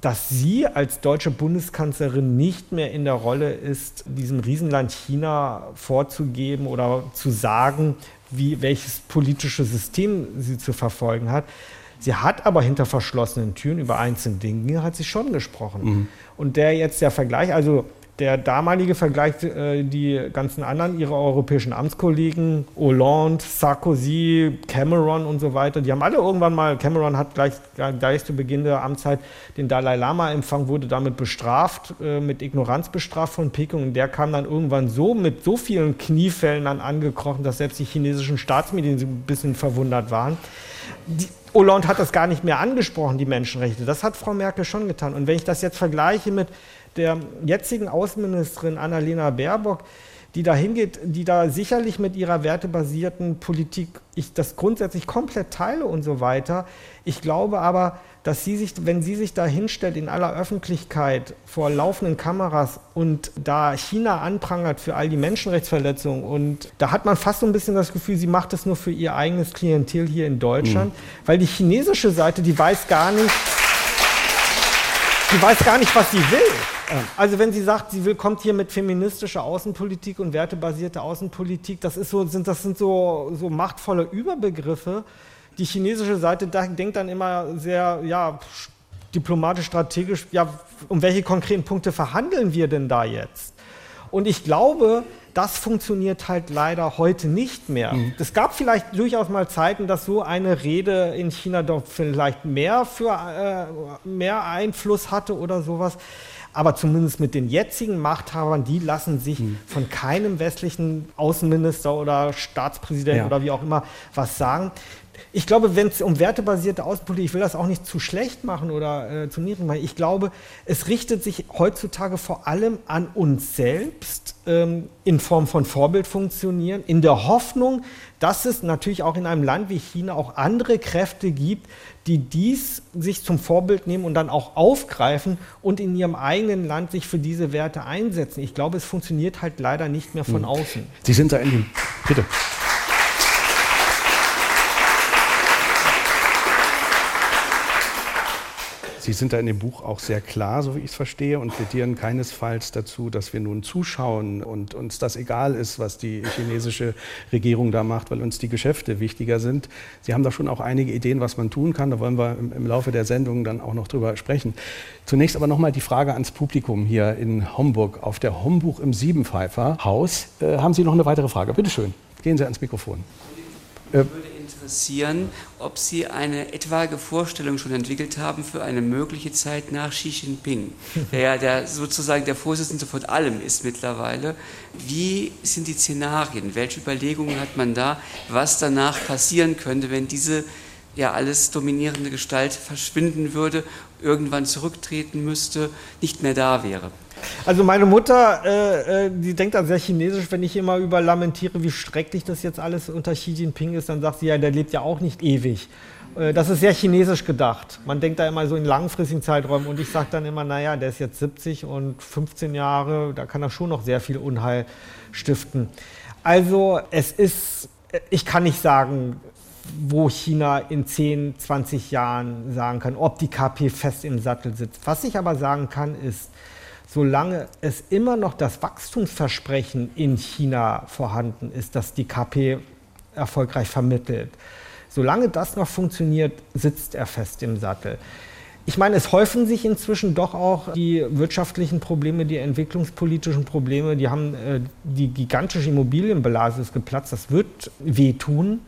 dass sie als deutsche Bundeskanzlerin nicht mehr in der Rolle ist, diesem Riesenland China vorzugeben oder zu sagen, wie, welches politische System sie zu verfolgen hat, Sie hat aber hinter verschlossenen Türen über einzelne Dinge hat sie schon gesprochen. Mhm. Und der jetzt der Vergleich, also Der damalige Vergleich, äh, die ganzen anderen, ihre europäischen Amtskollegen, Hollande, Sarkozy, Cameron und so weiter, die haben alle irgendwann mal, Cameron hat gleich, gleich zu Beginn der Amtszeit den Dalai Lama empfangen, wurde damit bestraft, äh, mit Ignoranz bestraft von Peking und der kam dann irgendwann so mit so vielen Kniefällen dann angekrochen, dass selbst die chinesischen Staatsmedien ein bisschen verwundert waren. Die, Hollande hat das gar nicht mehr angesprochen, die Menschenrechte. Das hat Frau Merkel schon getan. Und wenn ich das jetzt vergleiche mit der jetzigen Außenministerin Annalena Baerbock, die da hingeht, die da sicherlich mit ihrer wertebasierten Politik ich das grundsätzlich komplett teile und so weiter. Ich glaube aber, dass sie sich, wenn sie sich da hinstellt in aller Öffentlichkeit vor laufenden Kameras und da China anprangert für all die Menschenrechtsverletzungen und da hat man fast so ein bisschen das Gefühl, sie macht es nur für ihr eigenes Klientel hier in Deutschland, mhm. weil die chinesische Seite, die weiß gar nicht, die weiß gar nicht, was sie will. Also wenn sie sagt, sie will, kommt hier mit feministischer Außenpolitik und wertebasierter Außenpolitik, das, ist so, sind, das sind so, so machtvolle Überbegriffe. Die chinesische Seite denkt dann immer sehr ja, diplomatisch, strategisch, ja, um welche konkreten Punkte verhandeln wir denn da jetzt? Und ich glaube, das funktioniert halt leider heute nicht mehr. Mhm. Es gab vielleicht durchaus mal Zeiten, dass so eine Rede in China doch vielleicht mehr, für, äh, mehr Einfluss hatte oder sowas. Aber zumindest mit den jetzigen Machthabern, die lassen sich hm. von keinem westlichen Außenminister oder Staatspräsident ja. oder wie auch immer was sagen. Ich glaube, wenn es um wertebasierte Außenpolitik, ich will das auch nicht zu schlecht machen oder äh, zu niedrig machen. Ich glaube, es richtet sich heutzutage vor allem an uns selbst ähm, in Form von Vorbildfunktionieren, in der Hoffnung, dass es natürlich auch in einem Land wie China auch andere Kräfte gibt, die dies sich zum Vorbild nehmen und dann auch aufgreifen und in ihrem eigenen Land sich für diese Werte einsetzen. Ich glaube, es funktioniert halt leider nicht mehr von hm. außen.
Sie sind da in dem. Bitte. Sie sind da in dem Buch auch sehr klar, so wie ich es verstehe, und plädieren keinesfalls dazu, dass wir nun zuschauen und uns das egal ist, was die chinesische Regierung da macht, weil uns die Geschäfte wichtiger sind. Sie haben da schon auch einige Ideen, was man tun kann. Da wollen wir im, Laufe der Sendung dann auch noch drüber sprechen. Zunächst aber nochmal die Frage ans Publikum hier in Homburg auf der Hombuch im Siebenpfeifer Haus. Äh, haben Sie noch eine weitere Frage? Bitte schön, gehen Sie ans Mikrofon.
Äh, interessieren, ob Sie eine etwaige Vorstellung schon entwickelt haben für eine mögliche Zeit nach Xi Jinping, der ja der, sozusagen der Vorsitzende von allem ist mittlerweile. Wie sind die Szenarien? Welche Überlegungen hat man da, was danach passieren könnte, wenn diese ja alles dominierende Gestalt verschwinden würde, irgendwann zurücktreten müsste, nicht mehr da wäre?
Also meine Mutter, äh, äh, die denkt dann sehr chinesisch, wenn ich immer über lamentiere, wie schrecklich das jetzt alles unter Xi Jinping ist, dann sagt sie, ja, der lebt ja auch nicht ewig. Äh, das ist sehr chinesisch gedacht. Man denkt da immer so in langfristigen Zeiträumen und ich sage dann immer, naja, der ist jetzt 70 und 15 Jahre, da kann er schon noch sehr viel Unheil stiften. Also es ist, ich kann nicht sagen, wo China in 10, 20 Jahren sagen kann, ob die KP fest im Sattel sitzt. Was ich aber sagen kann, ist, solange es immer noch das Wachstumsversprechen in China vorhanden ist, das die KP erfolgreich vermittelt, solange das noch funktioniert, sitzt er fest im Sattel. Ich meine, es häufen sich inzwischen doch auch die wirtschaftlichen Probleme, die entwicklungspolitischen Probleme. Die haben äh, die gigantische Immobilienblase ist geplatzt. Das wird wehtun.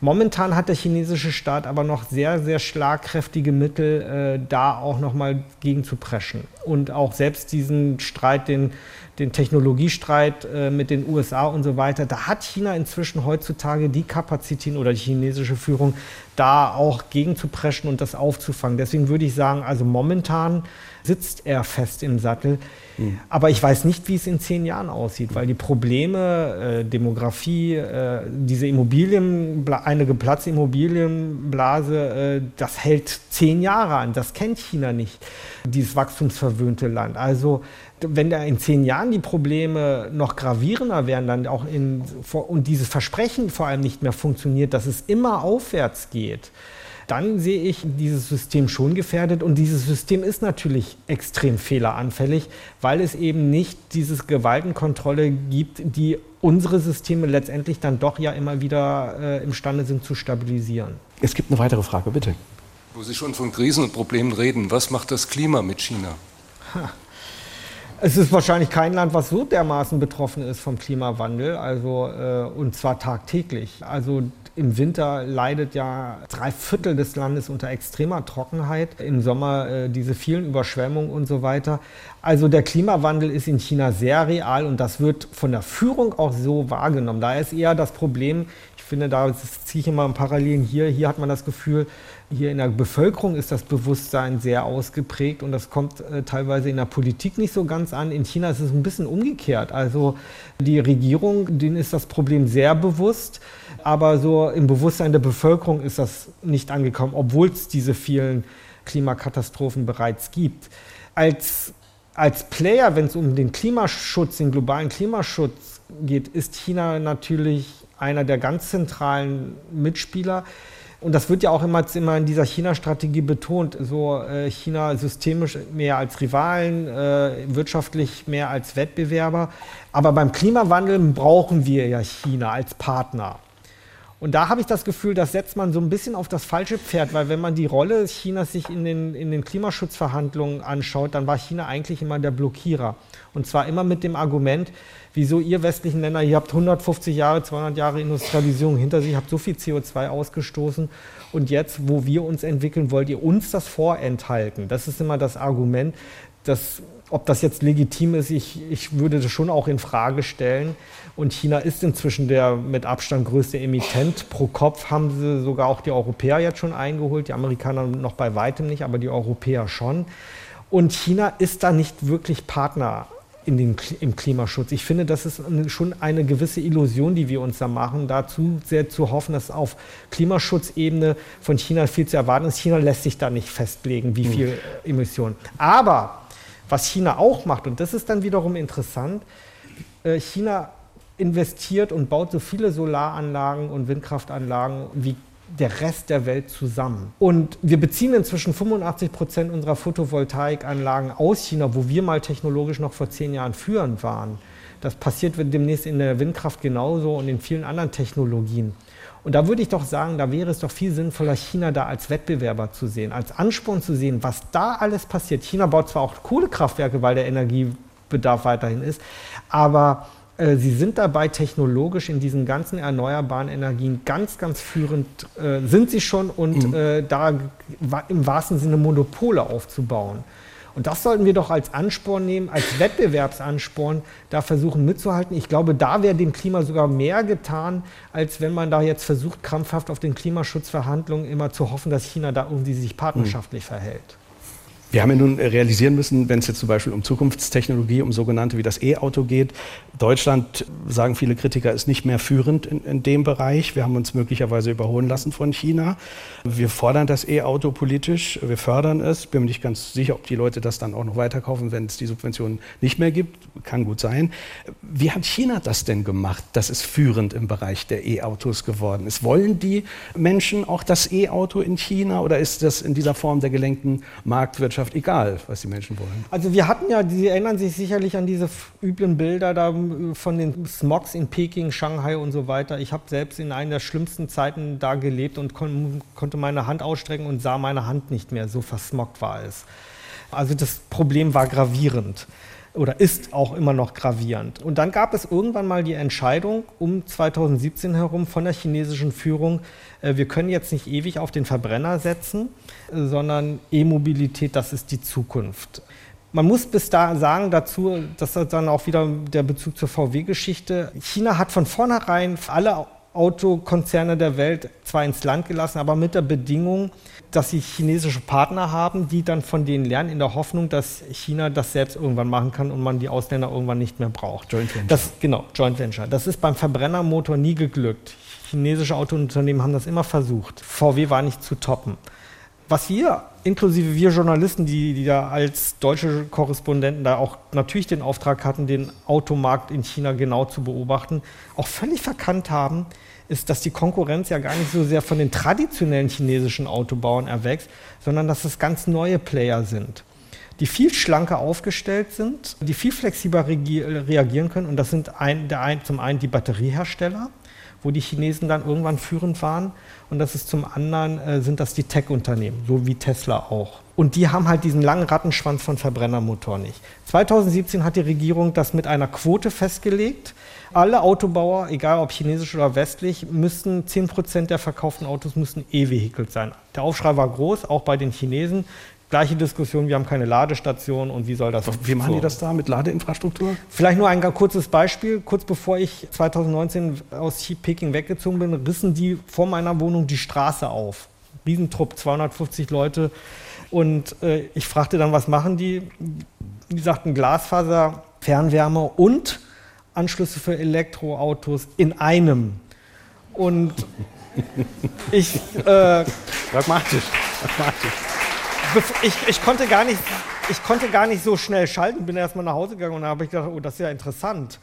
Momentan hat der chinesische Staat aber noch sehr, sehr schlagkräftige Mittel, äh, da auch nochmal gegen zu preschen. Und auch selbst diesen Streit, den, den Technologiestreit äh, mit den USA und so weiter, da hat China inzwischen heutzutage die Kapazitäten oder die chinesische Führung, da auch gegen zu preschen und das aufzufangen. Deswegen würde ich sagen, also momentan sitzt er fest im Sattel. Mhm. Aber ich weiß nicht, wie es in zehn Jahren aussieht, weil die Probleme, äh, Demografie, äh, diese Immobilien, eine geplatzte Immobilienblase, äh, das hält zehn Jahre an. Das kennt China nicht, dieses wachstumsverwöhnte Land. Also wenn da in zehn Jahren die Probleme noch gravierender werden, dann auch in, und dieses Versprechen vor allem nicht mehr funktioniert, dass es immer aufwärts geht, dann sehe ich dieses System schon gefährdet. Und dieses System ist natürlich extrem fehleranfällig, weil es eben nicht diese Gewaltenkontrolle gibt, die unsere Systeme letztendlich dann doch ja immer wieder äh, imstande sind zu stabilisieren.
Es gibt eine weitere Frage, bitte.
Wo Sie schon von Krisen und Problemen reden, was macht das Klima mit China?
Es ist wahrscheinlich kein Land, was so dermaßen betroffen ist vom Klimawandel, also äh, und zwar tagtäglich. Also im Winter leidet ja drei Viertel des Landes unter extremer Trockenheit, im Sommer äh, diese vielen Überschwemmungen und so weiter. Also der Klimawandel ist in China sehr real und das wird von der Führung auch so wahrgenommen. Da ist eher das Problem, ich finde, da ziehe ich immer ein Parallelen hier, hier hat man das Gefühl, hier in der Bevölkerung ist das Bewusstsein sehr ausgeprägt und das kommt äh, teilweise in der Politik nicht so ganz an. In China ist es ein bisschen umgekehrt. Also die Regierung, denen ist das Problem sehr bewusst, aber so im Bewusstsein der Bevölkerung ist das nicht angekommen, obwohl es diese vielen Klimakatastrophen bereits gibt. Als, als Player, wenn es um den Klimaschutz, den globalen Klimaschutz geht, ist China natürlich einer der ganz zentralen Mitspieler. Und das wird ja auch immer, immer in dieser China-Strategie betont, so äh, China systemisch mehr als Rivalen, äh, wirtschaftlich mehr als Wettbewerber. Aber beim Klimawandel brauchen wir ja China als Partner. Und da habe ich das Gefühl, das setzt man so ein bisschen auf das falsche Pferd, weil wenn man die Rolle Chinas sich in den, in den Klimaschutzverhandlungen anschaut, dann war China eigentlich immer der Blockierer. Und zwar immer mit dem Argument, wieso ihr westlichen Länder, ihr habt 150 Jahre, 200 Jahre Industrialisierung hinter sich, habt so viel CO2 ausgestoßen und jetzt, wo wir uns entwickeln, wollt ihr uns das vorenthalten. Das ist immer das Argument, dass, ob das jetzt legitim ist, ich, ich würde das schon auch in Frage stellen. Und China ist inzwischen der mit Abstand größte Emittent. Pro Kopf haben sie sogar auch die Europäer jetzt schon eingeholt, die Amerikaner noch bei weitem nicht, aber die Europäer schon. Und China ist da nicht wirklich Partner in den, im Klimaschutz. Ich finde, das ist schon eine gewisse Illusion, die wir uns da machen, dazu sehr zu hoffen, dass auf Klimaschutzebene von China viel zu erwarten ist. China lässt sich da nicht festlegen, wie hm. viel Emissionen. Aber was China auch macht, und das ist dann wiederum interessant, äh, China investiert und baut so viele Solaranlagen und Windkraftanlagen wie der Rest der Welt zusammen. Und wir beziehen inzwischen 85 Prozent unserer Photovoltaikanlagen aus China, wo wir mal technologisch noch vor zehn Jahren führend waren. Das passiert demnächst in der Windkraft genauso und in vielen anderen Technologien. Und da würde ich doch sagen, da wäre es doch viel sinnvoller, China da als Wettbewerber zu sehen, als Ansporn zu sehen, was da alles passiert. China baut zwar auch Kohlekraftwerke, weil der Energiebedarf weiterhin ist, aber sie sind dabei, technologisch in diesen ganzen erneuerbaren Energien ganz, ganz führend, äh, sind sie schon und mhm. äh, da im wahrsten Sinne Monopole aufzubauen. Und das sollten wir doch als Ansporn nehmen, als Wettbewerbsansporn, da versuchen mitzuhalten. Ich glaube, da wäre dem Klima sogar mehr getan, als wenn man da jetzt versucht, krampfhaft auf den Klimaschutzverhandlungen immer zu hoffen, dass China da irgendwie sich partnerschaftlich mhm. verhält.
Wir haben ja nun realisieren müssen, wenn es jetzt zum Beispiel um Zukunftstechnologie, um sogenannte wie das E-Auto geht, Deutschland, sagen viele Kritiker, ist nicht mehr führend in, in, dem Bereich. Wir haben uns möglicherweise überholen lassen von China. Wir fordern das E-Auto politisch, wir fördern es. Bin mir nicht ganz sicher, ob die Leute das dann auch noch weiterkaufen, wenn es die Subventionen nicht mehr gibt. Kann gut sein. Wie hat China das denn gemacht, dass es führend im Bereich der E-Autos geworden ist? Wollen die Menschen auch das E-Auto in China oder ist das in dieser Form der gelenkten Marktwirtschaft Gesellschaft egal, was die Menschen wollen.
Also wir hatten ja, Sie erinnern sich sicherlich an diese üblen Bilder da äh, von den Smogs in Peking, Shanghai und so weiter. Ich habe selbst in einer der schlimmsten Zeiten da gelebt und kon konnte meine Hand ausstrecken und sah meine Hand nicht mehr, so versmoggt war es. Also das Problem war gravierend oder ist auch immer noch gravierend. Und dann gab es irgendwann mal die Entscheidung um 2017 herum von der chinesischen Führung, äh, wir können jetzt nicht ewig auf den Verbrenner setzen, sondern E-Mobilität, das ist die Zukunft. Man muss bis da sagen dazu, das ist dann auch wieder der Bezug zur VW-Geschichte. China hat von vornherein alle Autokonzerne der Welt zwar ins Land gelassen, aber mit der Bedingung, dass sie chinesische Partner haben, die dann von denen lernen, in der Hoffnung, dass China das selbst irgendwann machen kann und man die Ausländer irgendwann nicht mehr braucht. Joint Venture. Das, genau, Joint Venture. Das ist beim Verbrennermotor nie geglückt. Chinesische Autounternehmen haben das immer versucht. VW war nicht zu toppen. Was wir, inklusive wir Journalisten, die, die da als deutsche Korrespondenten da auch natürlich den Auftrag hatten, den Automarkt in China genau zu beobachten, auch völlig verkannt haben, ist, dass die Konkurrenz ja gar nicht so sehr von den traditionellen chinesischen Autobauern erwächst, sondern dass es ganz neue Player sind, die viel schlanker aufgestellt sind, die viel flexibler reagieren können. Und das sind ein, ein, zum einen die Batteriehersteller, wo die Chinesen dann irgendwann führend waren. Und das ist zum anderen, äh, sind das die Tech-Unternehmen, so wie Tesla auch. Und die haben halt diesen langen Rattenschwanz von Verbrennermotoren nicht. 2017 hat die Regierung das mit einer Quote festgelegt. Alle Autobauer, egal ob chinesisch oder westlich, müssten 10% der verkauften Autos müssen E-Vehikel sein. Der Aufschrei war groß, auch bei den Chinesen. Gleiche Diskussion, wir haben keine Ladestation und wie soll das
Wie machen die das da mit Ladeinfrastruktur?
Vielleicht nur ein ganz kurzes Beispiel. Kurz bevor ich 2019 aus Peking weggezogen bin, rissen die vor meiner Wohnung die Straße auf. Riesentrupp, 250 Leute. Und äh, ich fragte dann, was machen die? Die sagten Glasfaser, Fernwärme und Anschlüsse für Elektroautos in einem. Und ich. Äh,
Pragmatisch. Pragmatisch.
Ich, ich, konnte gar nicht, ich konnte gar nicht so schnell schalten, bin erstmal nach Hause gegangen und dann habe ich gedacht, oh, das ist ja interessant.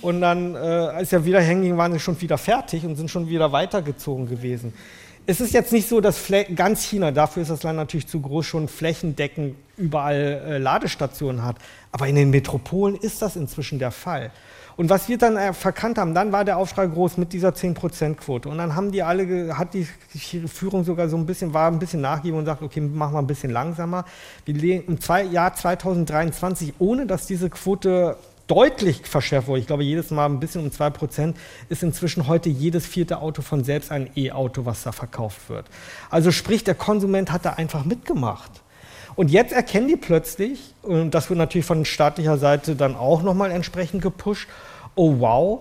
Und dann, äh, als er wieder hängen waren sie schon wieder fertig und sind schon wieder weitergezogen gewesen. Es ist jetzt nicht so, dass Flä ganz China, dafür ist das Land natürlich zu groß, schon flächendeckend überall äh, Ladestationen hat. Aber in den Metropolen ist das inzwischen der Fall. Und was wir dann äh, verkannt haben, dann war der Aufschrei groß mit dieser 10%-Quote. Und dann haben die alle, hat die Führung sogar so ein bisschen, war ein bisschen nachgegeben und sagt, okay, machen wir ein bisschen langsamer. Wir im Jahr 2023, ohne dass diese Quote deutlich verschärft wurde, ich glaube jedes Mal ein bisschen um 2%, ist inzwischen heute jedes vierte Auto von selbst ein E-Auto, was da verkauft wird. Also sprich, der Konsument hat da einfach mitgemacht. Und jetzt erkennen die plötzlich, und das wird natürlich von staatlicher Seite dann auch nochmal entsprechend gepusht, oh wow,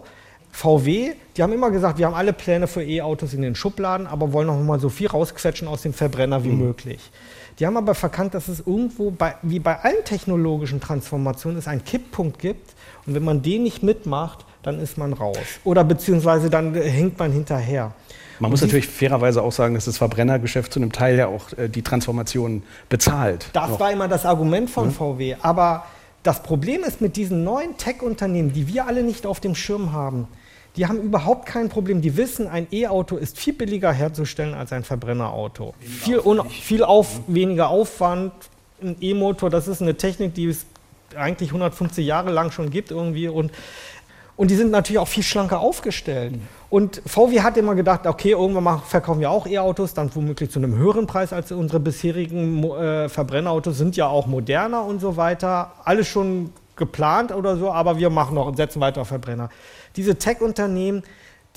VW, die haben immer gesagt, wir haben alle Pläne für E-Autos in den Schubladen, aber wollen noch mal so viel rausquetschen aus dem Verbrenner wie mhm. möglich. Die haben aber verkannt, dass es irgendwo, bei, wie bei allen technologischen Transformationen, es einen Kipppunkt gibt. Und wenn man den nicht mitmacht, dann ist man raus. Oder beziehungsweise dann hinkt man hinterher.
Man muss natürlich fairerweise auch sagen, dass das Verbrennergeschäft zu einem Teil ja auch äh, die Transformation bezahlt.
Das noch. war immer das Argument von mhm. VW. Aber das Problem ist mit diesen neuen Tech-Unternehmen, die wir alle nicht auf dem Schirm haben, die haben überhaupt kein Problem. Die wissen, ein E-Auto ist viel billiger herzustellen als ein Verbrennerauto. Viel, viel auf, weniger Aufwand. Ein E-Motor, das ist eine Technik, die es eigentlich 150 Jahre lang schon gibt irgendwie. Und und die sind natürlich auch viel schlanker aufgestellt. Und VW hat immer gedacht, okay, irgendwann mal verkaufen wir auch E-Autos, dann womöglich zu einem höheren Preis als unsere bisherigen äh, Verbrennerautos, sind ja auch moderner und so weiter. Alles schon geplant oder so, aber wir machen noch und setzen weiter auf Verbrenner. Diese Tech-Unternehmen,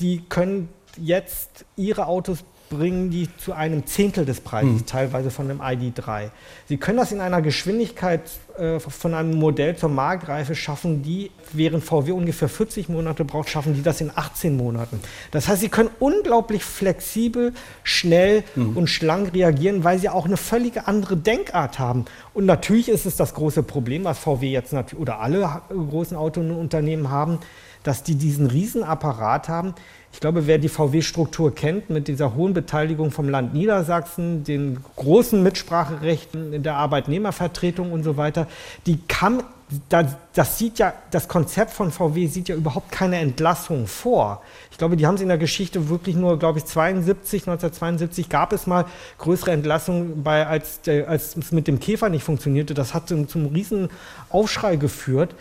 die können jetzt ihre Autos bringen die zu einem Zehntel des Preises, mhm. teilweise von dem ID3. Sie können das in einer Geschwindigkeit äh, von einem Modell zur Marktreife schaffen, die während VW ungefähr 40 Monate braucht, schaffen die das in 18 Monaten. Das heißt, sie können unglaublich flexibel, schnell mhm. und schlank reagieren, weil sie auch eine völlig andere Denkart haben. Und natürlich ist es das große Problem, was VW jetzt oder alle großen Autounternehmen haben, dass die diesen Riesenapparat haben, ich glaube, wer die VW-Struktur kennt, mit dieser hohen Beteiligung vom Land Niedersachsen, den großen Mitspracherechten in der Arbeitnehmervertretung und so weiter, die kann, das, sieht ja, das Konzept von VW sieht ja überhaupt keine Entlassung vor. Ich glaube, die haben es in der Geschichte wirklich nur, glaube ich, 72, 1972 gab es mal größere Entlassungen, bei, als, als es mit dem Käfer nicht funktionierte. Das hat zum, zum riesen Aufschrei geführt.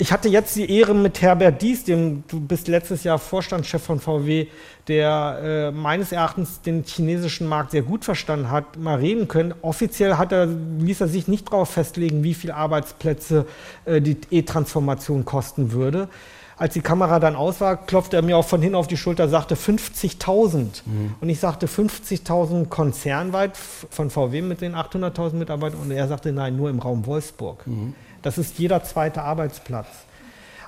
Ich hatte jetzt die Ehre mit Herbert Dies, dem du bist letztes Jahr Vorstandschef von VW, der äh, meines Erachtens den chinesischen Markt sehr gut verstanden hat, mal reden können. Offiziell hat er, ließ er sich nicht darauf festlegen, wie viele Arbeitsplätze äh, die E-Transformation kosten würde. Als die Kamera dann aus war, klopfte er mir auch von hinten auf die Schulter, sagte 50.000. Mhm. Und ich sagte 50.000 konzernweit von VW mit den 800.000 Mitarbeitern. Und er sagte, nein, nur im Raum Wolfsburg. Mhm. Das ist jeder zweite Arbeitsplatz.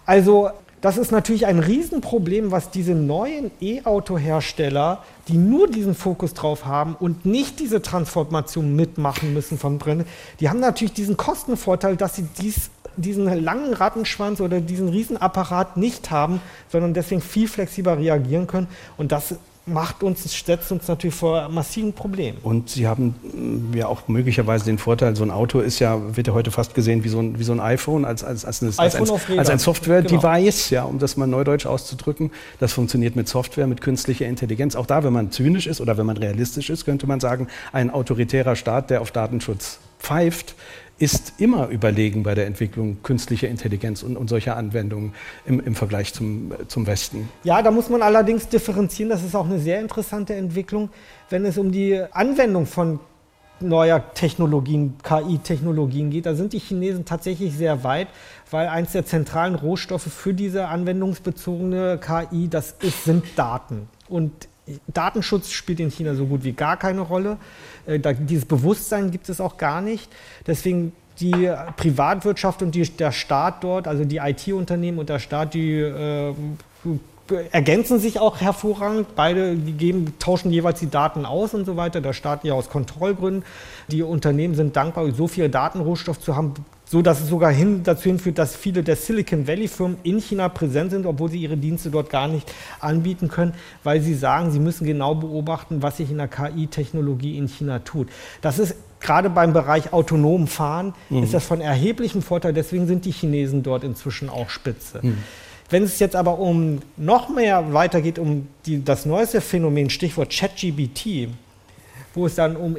Also das ist natürlich ein Riesenproblem, was diese neuen E-Auto-Hersteller, die nur diesen Fokus drauf haben und nicht diese Transformation mitmachen müssen von Brenne, die haben natürlich diesen Kostenvorteil, dass sie dies, diesen langen Rattenschwanz oder diesen Riesenapparat nicht haben, sondern deswegen viel flexibler reagieren können. Und das macht uns, setzt uns natürlich vor massiven Problemen.
Und Sie haben mm, ja auch möglicherweise den Vorteil, so ein Auto ist ja, wird ja heute fast gesehen wie so ein, wie so ein iPhone, als, als, als, eine, als, ein, als ein Software-Device, genau. ja, um das mal neudeutsch auszudrücken. Das funktioniert mit Software, mit künstlicher Intelligenz. Auch da, wenn man zynisch ist oder wenn man realistisch ist, könnte man sagen, ein autoritärer Staat, der auf Datenschutz pfeift, ist immer überlegen bei der Entwicklung künstlicher Intelligenz und, und solcher Anwendungen im, im Vergleich zum, zum Westen.
Ja, da muss man allerdings differenzieren. Das ist auch eine sehr interessante Entwicklung, wenn es um die Anwendung von neuer Technologien, KI-Technologien geht. Da sind die Chinesen tatsächlich sehr weit, weil eins der zentralen Rohstoffe für diese anwendungsbezogene KI, das ist, sind Daten. Und Datenschutz spielt in China so gut wie gar keine Rolle. Äh, dieses Bewusstsein gibt es auch gar nicht. Deswegen die Privatwirtschaft und die, der Staat dort, also die IT-Unternehmen und der Staat, die äh, ergänzen sich auch hervorragend. Beide geben, tauschen jeweils die Daten aus und so weiter. Der Staat ja aus Kontrollgründen. Die Unternehmen sind dankbar, so viel Datenrohstoff zu haben, so dass es sogar hin, dazu hinführt, dass viele der Silicon Valley Firmen in China präsent sind, obwohl sie ihre Dienste dort gar nicht anbieten können, weil sie sagen, sie müssen genau beobachten, was sich in der KI-Technologie in China tut. Das ist gerade beim Bereich autonom Fahren mhm. ist das von erheblichem Vorteil. Deswegen sind die Chinesen dort inzwischen auch Spitze. Mhm. Wenn es jetzt aber um noch mehr weitergeht, um die, das neueste Phänomen, Stichwort ChatGBT, wo es dann um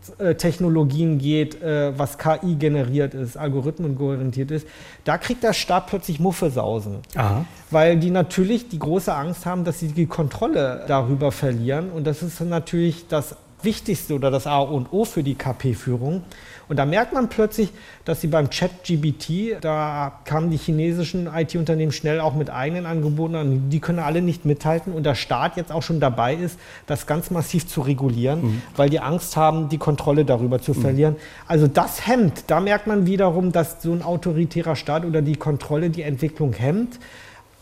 Informationstechnologien geht, äh, was KI generiert ist, Algorithmen orientiert ist, da kriegt der Staat plötzlich Muffesausen. Aha. Weil die natürlich die große Angst haben, dass sie die Kontrolle darüber verlieren. Und das ist natürlich das Wichtigste oder das A und O für die KP-Führung. Und da merkt man plötzlich, dass sie beim Chat-GBT, da kamen die chinesischen IT-Unternehmen schnell auch mit eigenen Angeboten an, die können alle nicht mithalten und der Staat jetzt auch schon dabei ist, das ganz massiv zu regulieren, mhm. weil die Angst haben, die Kontrolle darüber zu mhm. verlieren. Also das hemmt, da merkt man wiederum, dass so ein autoritärer Staat oder die Kontrolle die Entwicklung hemmt.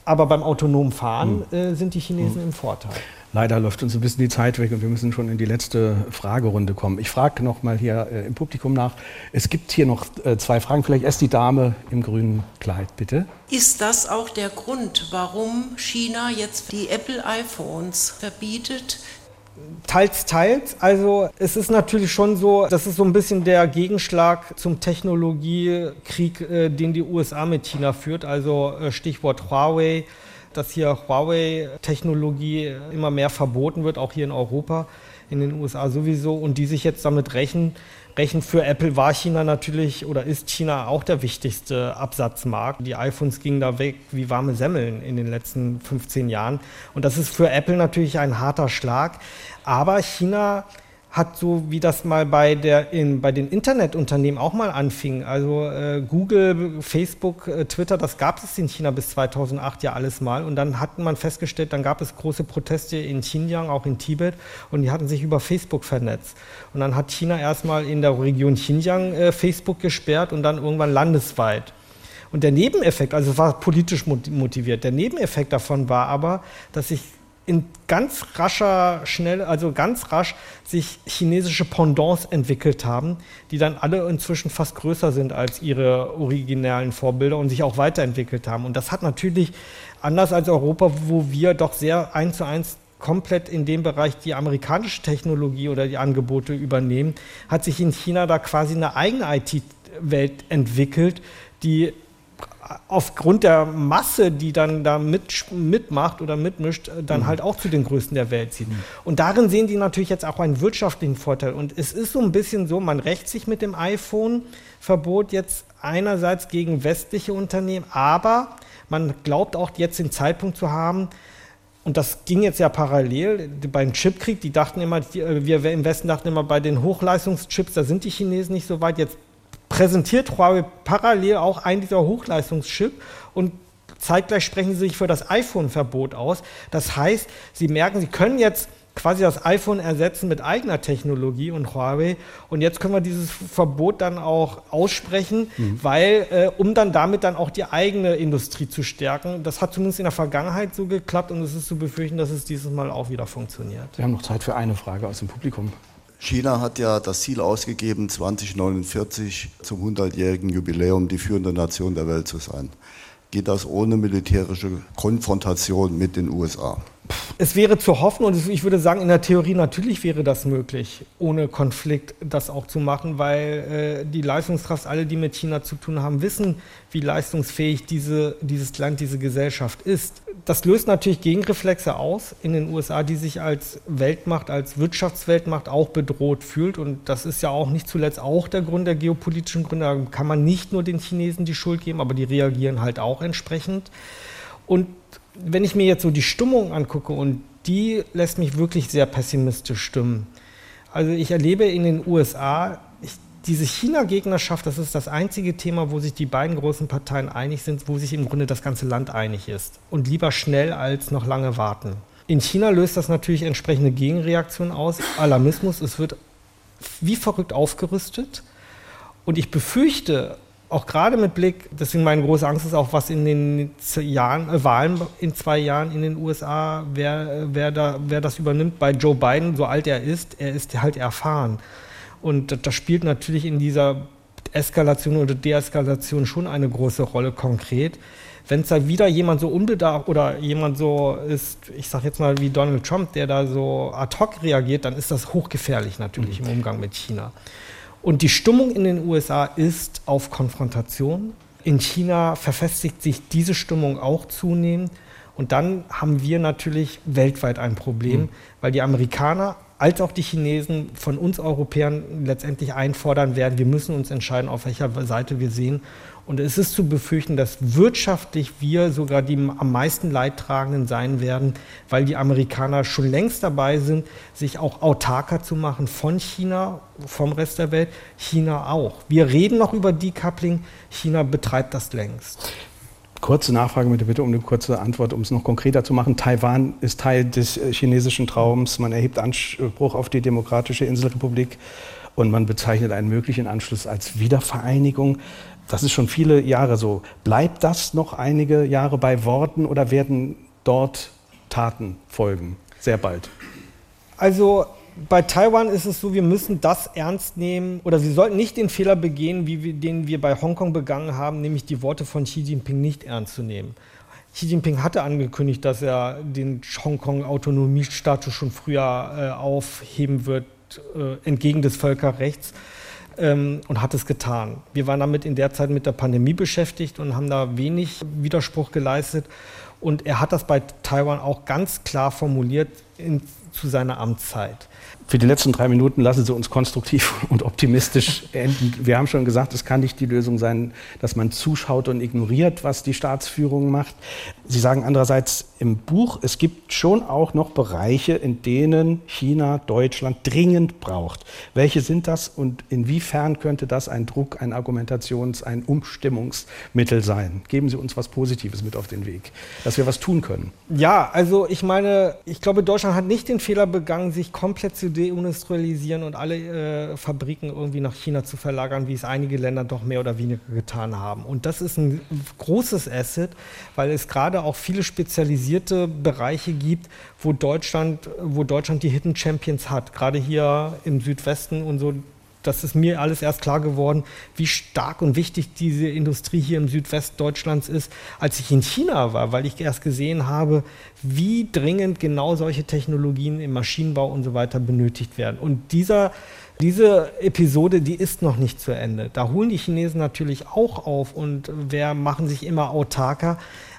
Aber beim autonomen Fahren mhm. äh, sind die Chinesen mhm. im Vorteil.
Leider läuft uns ein bisschen die Zeit weg und wir müssen schon in die letzte Fragerunde kommen. Ich frage noch mal hier äh, im Publikum nach. Es gibt hier noch äh, zwei Fragen. Vielleicht erst die Dame im grünen Kleid, bitte.
Ist das auch der Grund, warum China jetzt die Apple iPhones verbietet?
Teils, teils. Also es ist natürlich schon so, das ist so ein bisschen der Gegenschlag zum Technologiekrieg, äh, den die USA mit China führt. Also äh, Stichwort Huawei dass hier Huawei-Technologie immer mehr verboten wird, auch hier in Europa, in den USA sowieso, und die sich jetzt damit rächen. Rächen für Apple war China natürlich oder ist China auch der wichtigste Absatzmarkt. Die iPhones gingen da weg wie warme Semmeln in den letzten 15 Jahren. Und das ist für Apple natürlich ein harter Schlag. Aber China hat so wie das mal bei, der, in, bei den Internetunternehmen auch mal anfing. Also äh, Google, Facebook, äh, Twitter, das gab es in China bis 2008 ja alles mal. Und dann hat man festgestellt, dann gab es große Proteste in Xinjiang, auch in Tibet. Und die hatten sich über Facebook vernetzt. Und dann hat China erstmal in der Region Xinjiang äh, Facebook gesperrt und dann irgendwann landesweit. Und der Nebeneffekt, also es war politisch motiviert, der Nebeneffekt davon war aber, dass sich in ganz rascher, schnell, also ganz rasch sich chinesische Pendants entwickelt haben, die dann alle inzwischen fast größer sind als ihre originellen Vorbilder und sich auch weiterentwickelt haben. Und das hat natürlich, anders als Europa, wo wir doch sehr eins zu eins komplett in dem Bereich die amerikanische Technologie oder die Angebote übernehmen, hat sich in China da quasi eine eigene IT-Welt entwickelt, die aufgrund der Masse, die dann da mit, mitmacht oder mitmischt, äh, dann mhm. halt auch zu den Größten der Welt zieht. Mhm. Und darin sehen die natürlich jetzt auch einen wirtschaftlichen Vorteil. Und es ist so ein bisschen so, man rächt sich mit dem iPhone-Verbot jetzt einerseits gegen westliche Unternehmen, aber man glaubt auch jetzt den Zeitpunkt zu haben, und das ging jetzt ja parallel beim Chipkrieg. Die dachten immer, äh, wir im Westen dachten immer, bei den Hochleistungschips, da sind die Chinesen nicht so weit. Jetzt präsentiert Huawei parallel auch einen dieser Hochleistungschip und zeitgleich sprechen sie sich für das iPhone-Verbot aus. Das heißt, sie merken, sie können jetzt quasi das iPhone ersetzen mit eigener Technologie und Huawei. Und jetzt können wir dieses Verbot dann auch aussprechen, mhm. weil, äh, um dann damit dann auch die eigene Industrie zu stärken. Das hat zumindest in der Vergangenheit so geklappt und es ist zu befürchten, dass es dieses Mal auch wieder funktioniert.
Wir haben noch Zeit für eine Frage aus dem Publikum.
China hat ja das Ziel ausgegeben, 2049 zum 100-jährigen Jubiläum die führende Nation der Welt zu sein. Geht das ohne militärische Konfrontation mit den USA?
Es wäre zu hoffen und ich würde sagen, in der Theorie natürlich wäre das möglich, ohne Konflikt das auch zu machen, weil äh, die Leistungskraft, alle, die mit China zu tun haben, wissen, wie leistungsfähig diese, dieses Land, diese Gesellschaft ist. Das löst natürlich Gegenreflexe aus in den USA, die sich als Weltmacht, als Wirtschaftsweltmacht auch bedroht fühlt. Und das ist ja auch nicht zuletzt auch der Grund der geopolitischen Gründe. Da kann man nicht nur den Chinesen die Schuld geben, aber die reagieren halt auch entsprechend. Und wenn ich mir jetzt so die Stimmung angucke und die lässt mich wirklich sehr pessimistisch stimmen. Also ich erlebe in den USA diese China-Gegnerschaft, das ist das einzige Thema, wo sich die beiden großen Parteien einig sind, wo sich im Grunde das ganze Land einig ist. Und lieber schnell als noch lange warten. In China löst das natürlich entsprechende Gegenreaktionen aus. Alarmismus, es wird wie verrückt aufgerüstet. Und ich befürchte, auch gerade mit Blick, deswegen meine große Angst ist auch, was in den Jahren, äh, Wahlen in zwei Jahren in den USA, wer, wer, da, wer das übernimmt. Bei Joe Biden, so alt er ist, er ist halt erfahren. Und das spielt natürlich in dieser Eskalation oder Deeskalation schon eine große Rolle konkret. Wenn es da wieder jemand so unbedarft oder jemand so ist, ich sage jetzt mal wie Donald Trump, der da so ad hoc reagiert, dann ist das hochgefährlich natürlich mhm. im Umgang mit China. Und die Stimmung in den USA ist auf Konfrontation. In China verfestigt sich diese Stimmung auch zunehmend. Und dann haben wir natürlich weltweit ein Problem, mhm. weil die Amerikaner als auch die Chinesen von uns Europäern letztendlich einfordern werden, wir müssen uns entscheiden, auf welcher Seite wir sehen. Und es ist zu befürchten, dass wirtschaftlich wir sogar die am meisten Leidtragenden sein werden, weil die Amerikaner schon längst dabei sind, sich auch autarker zu machen von China, vom Rest der Welt, China auch. Wir reden noch über Decoupling, China betreibt das längst.
Kurze Nachfrage mit der Bitte um eine kurze Antwort, um es noch konkreter zu machen. Taiwan ist Teil des äh, chinesischen Traums. Man erhebt Anspruch auf die Demokratische Inselrepublik und man bezeichnet einen möglichen Anschluss als Wiedervereinigung. Das ist schon viele Jahre so. Bleibt das noch einige Jahre bei Worten oder werden dort Taten folgen? Sehr bald.
Also bei Taiwan ist es so, wir müssen das ernst nehmen oder wir sollten nicht den Fehler begehen, wie wir, den wir bei Hongkong begangen haben, nämlich die Worte von Xi Jinping nicht ernst zu nehmen. Xi Jinping hatte angekündigt, dass er den Hongkong-Autonomiestatus schon früher äh, aufheben wird, äh, entgegen des Völkerrechts. Ähm, und hat es getan. Wir waren damit in der Zeit mit der Pandemie beschäftigt und haben da wenig Widerspruch geleistet. Und er hat das bei Taiwan auch ganz klar formuliert in, zu seiner Amtszeit
für die letzten drei Minuten lassen Sie uns konstruktiv und optimistisch enden. Wir haben schon gesagt, es kann nicht die Lösung sein, dass man zuschaut und ignoriert, was die Staatsführung macht. Sie sagen andererseits im Buch, es gibt schon auch noch Bereiche, in denen China Deutschland dringend braucht. Welche sind das und inwiefern könnte das ein Druck, ein Argumentations-, ein Umstimmungsmittel sein? Geben Sie uns was Positives mit auf den Weg, dass wir was tun können.
Ja, also ich meine, ich glaube, Deutschland hat nicht den Fehler begangen, sich komplett zu deindustrialisieren und alle äh, Fabriken irgendwie nach China zu verlagern, wie es einige Länder doch mehr oder weniger getan haben. Und das ist ein großes Asset, weil es gerade auch viele spezialisierte Bereiche gibt, wo Deutschland, wo Deutschland die Hidden Champions hat. Gerade hier im Südwesten und so das ist mir alles erst klar geworden, wie stark und wichtig diese Industrie hier im Südwest Deutschlands ist, als ich in China war, weil ich erst gesehen habe, wie dringend genau solche Technologien im Maschinenbau und so weiter benötigt werden. Und dieser diese Episode, die ist noch nicht zu Ende. Da holen die Chinesen natürlich auch auf und wer machen sich immer autarker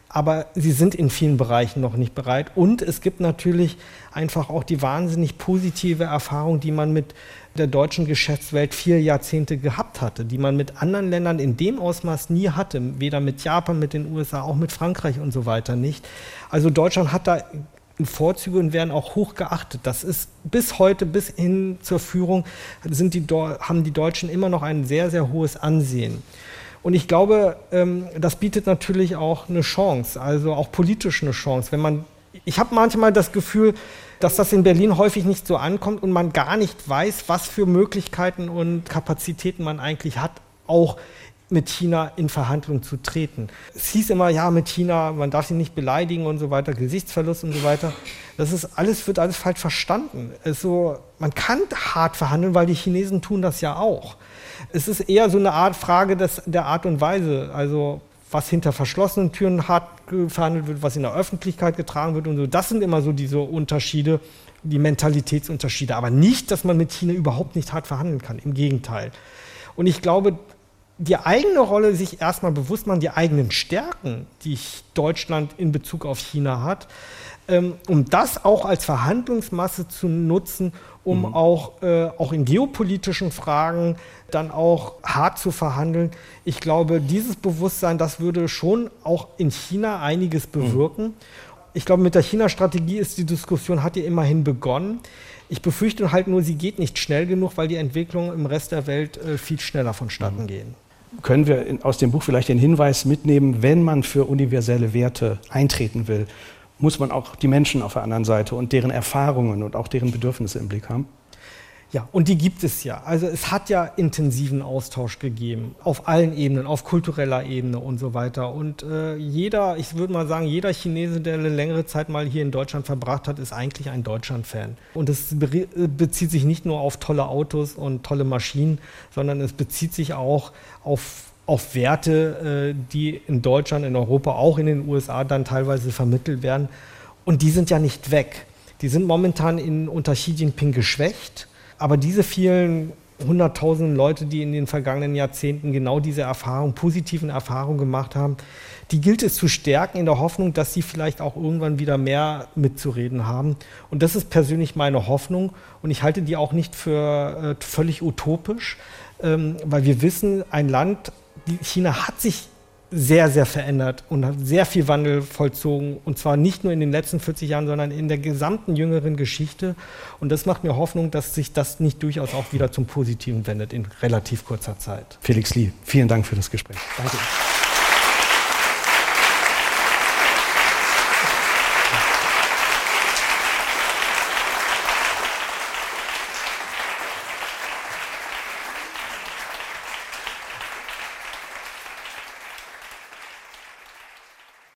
aber sie sind in vielen Bereichen noch nicht bereit. Und es gibt natürlich einfach auch die wahnsinnig positive Erfahrung, die man mit der deutschen Geschäftswelt vier Jahrzehnte gehabt hatte, die man mit anderen Ländern in dem Ausmaß nie hatte, weder mit Japan, mit den USA, auch mit Frankreich und so weiter nicht. Also Deutschland hat da Vorzüge und werden auch hoch geachtet. Das ist bis heute, bis hin zur Führung, sind die, haben die Deutschen immer noch ein sehr, sehr hohes Ansehen. Und ich glaube, ähm, das bietet natürlich auch eine Chance, also auch politisch eine Chance. Wenn man, ich habe manchmal das Gefühl, dass das in Berlin häufig nicht so ankommt und man gar nicht weiß, was für Möglichkeiten und Kapazitäten man eigentlich hat, auch mit China in Verhandlungen zu treten. Es hieß immer, ja, mit China, man darf sie nicht beleidigen und so weiter, Gesichtsverlust und so weiter. Das ist alles, wird alles falsch verstanden. Also, man kann hart verhandeln, weil die Chinesen tun das ja auch. Es ist eher so eine Art Frage des, der Art und Weise. Also, was hinter verschlossenen Türen hart verhandelt wird, was in der Öffentlichkeit getragen wird und so. Das sind immer so diese Unterschiede, die Mentalitätsunterschiede. Aber nicht, dass man mit China überhaupt nicht hart verhandeln kann. Im Gegenteil. Und ich glaube, die eigene Rolle sich erstmal bewusst machen, die eigenen Stärken, die Deutschland in Bezug auf China hat, ähm, um das auch als Verhandlungsmasse zu nutzen, um mhm. auch, äh, auch in geopolitischen Fragen dann auch hart zu verhandeln. Ich glaube, dieses Bewusstsein, das würde schon auch in China einiges mhm. bewirken. Mhm. Ich glaube, mit der China-Strategie ist die Diskussion, hat ja immerhin begonnen. Ich befürchte halt nur, sie geht nicht schnell genug, weil die Entwicklungen im Rest der Welt äh, viel schneller vonstatten mhm. gehen.
Können wir aus dem Buch vielleicht den Hinweis mitnehmen, wenn man für universelle Werte eintreten will, muss man auch die Menschen auf der anderen Seite und deren Erfahrungen und auch deren Bedürfnisse im Blick haben?
Ja, und die gibt es ja. Also es hat ja intensiven Austausch gegeben, auf allen Ebenen, auf kultureller Ebene und so weiter. Und äh, jeder, ich würde mal sagen, jeder Chinese, der eine längere Zeit mal hier in Deutschland verbracht hat, ist eigentlich ein Deutschland-Fan. Und es be bezieht sich nicht nur auf tolle Autos und tolle Maschinen, sondern es bezieht sich auch auf auf Werte, äh, die in Deutschland, in Europa, auch in den USA dann teilweise vermittelt werden. Und die sind ja nicht weg. Die sind momentan in, unter Xi Jinping geschwächt. Aber diese vielen hunderttausenden Leute, die in den vergangenen Jahrzehnten genau diese Erfahrung, positiven Erfahrungen gemacht haben, die gilt es zu stärken in der Hoffnung, dass sie vielleicht auch irgendwann wieder mehr mitzureden haben. Und das ist persönlich meine Hoffnung. Und ich halte die auch nicht für äh, völlig utopisch, ähm, weil wir wissen, ein Land, China hat sich sehr, sehr verändert und hat sehr viel Wandel vollzogen. Und zwar nicht nur in den letzten 40 Jahren, sondern in der gesamten jüngeren Geschichte. Und das macht mir Hoffnung, dass sich das nicht durchaus auch wieder zum Positiven wendet in relativ kurzer Zeit.
Felix Lee, vielen Dank für das Gespräch. Danke.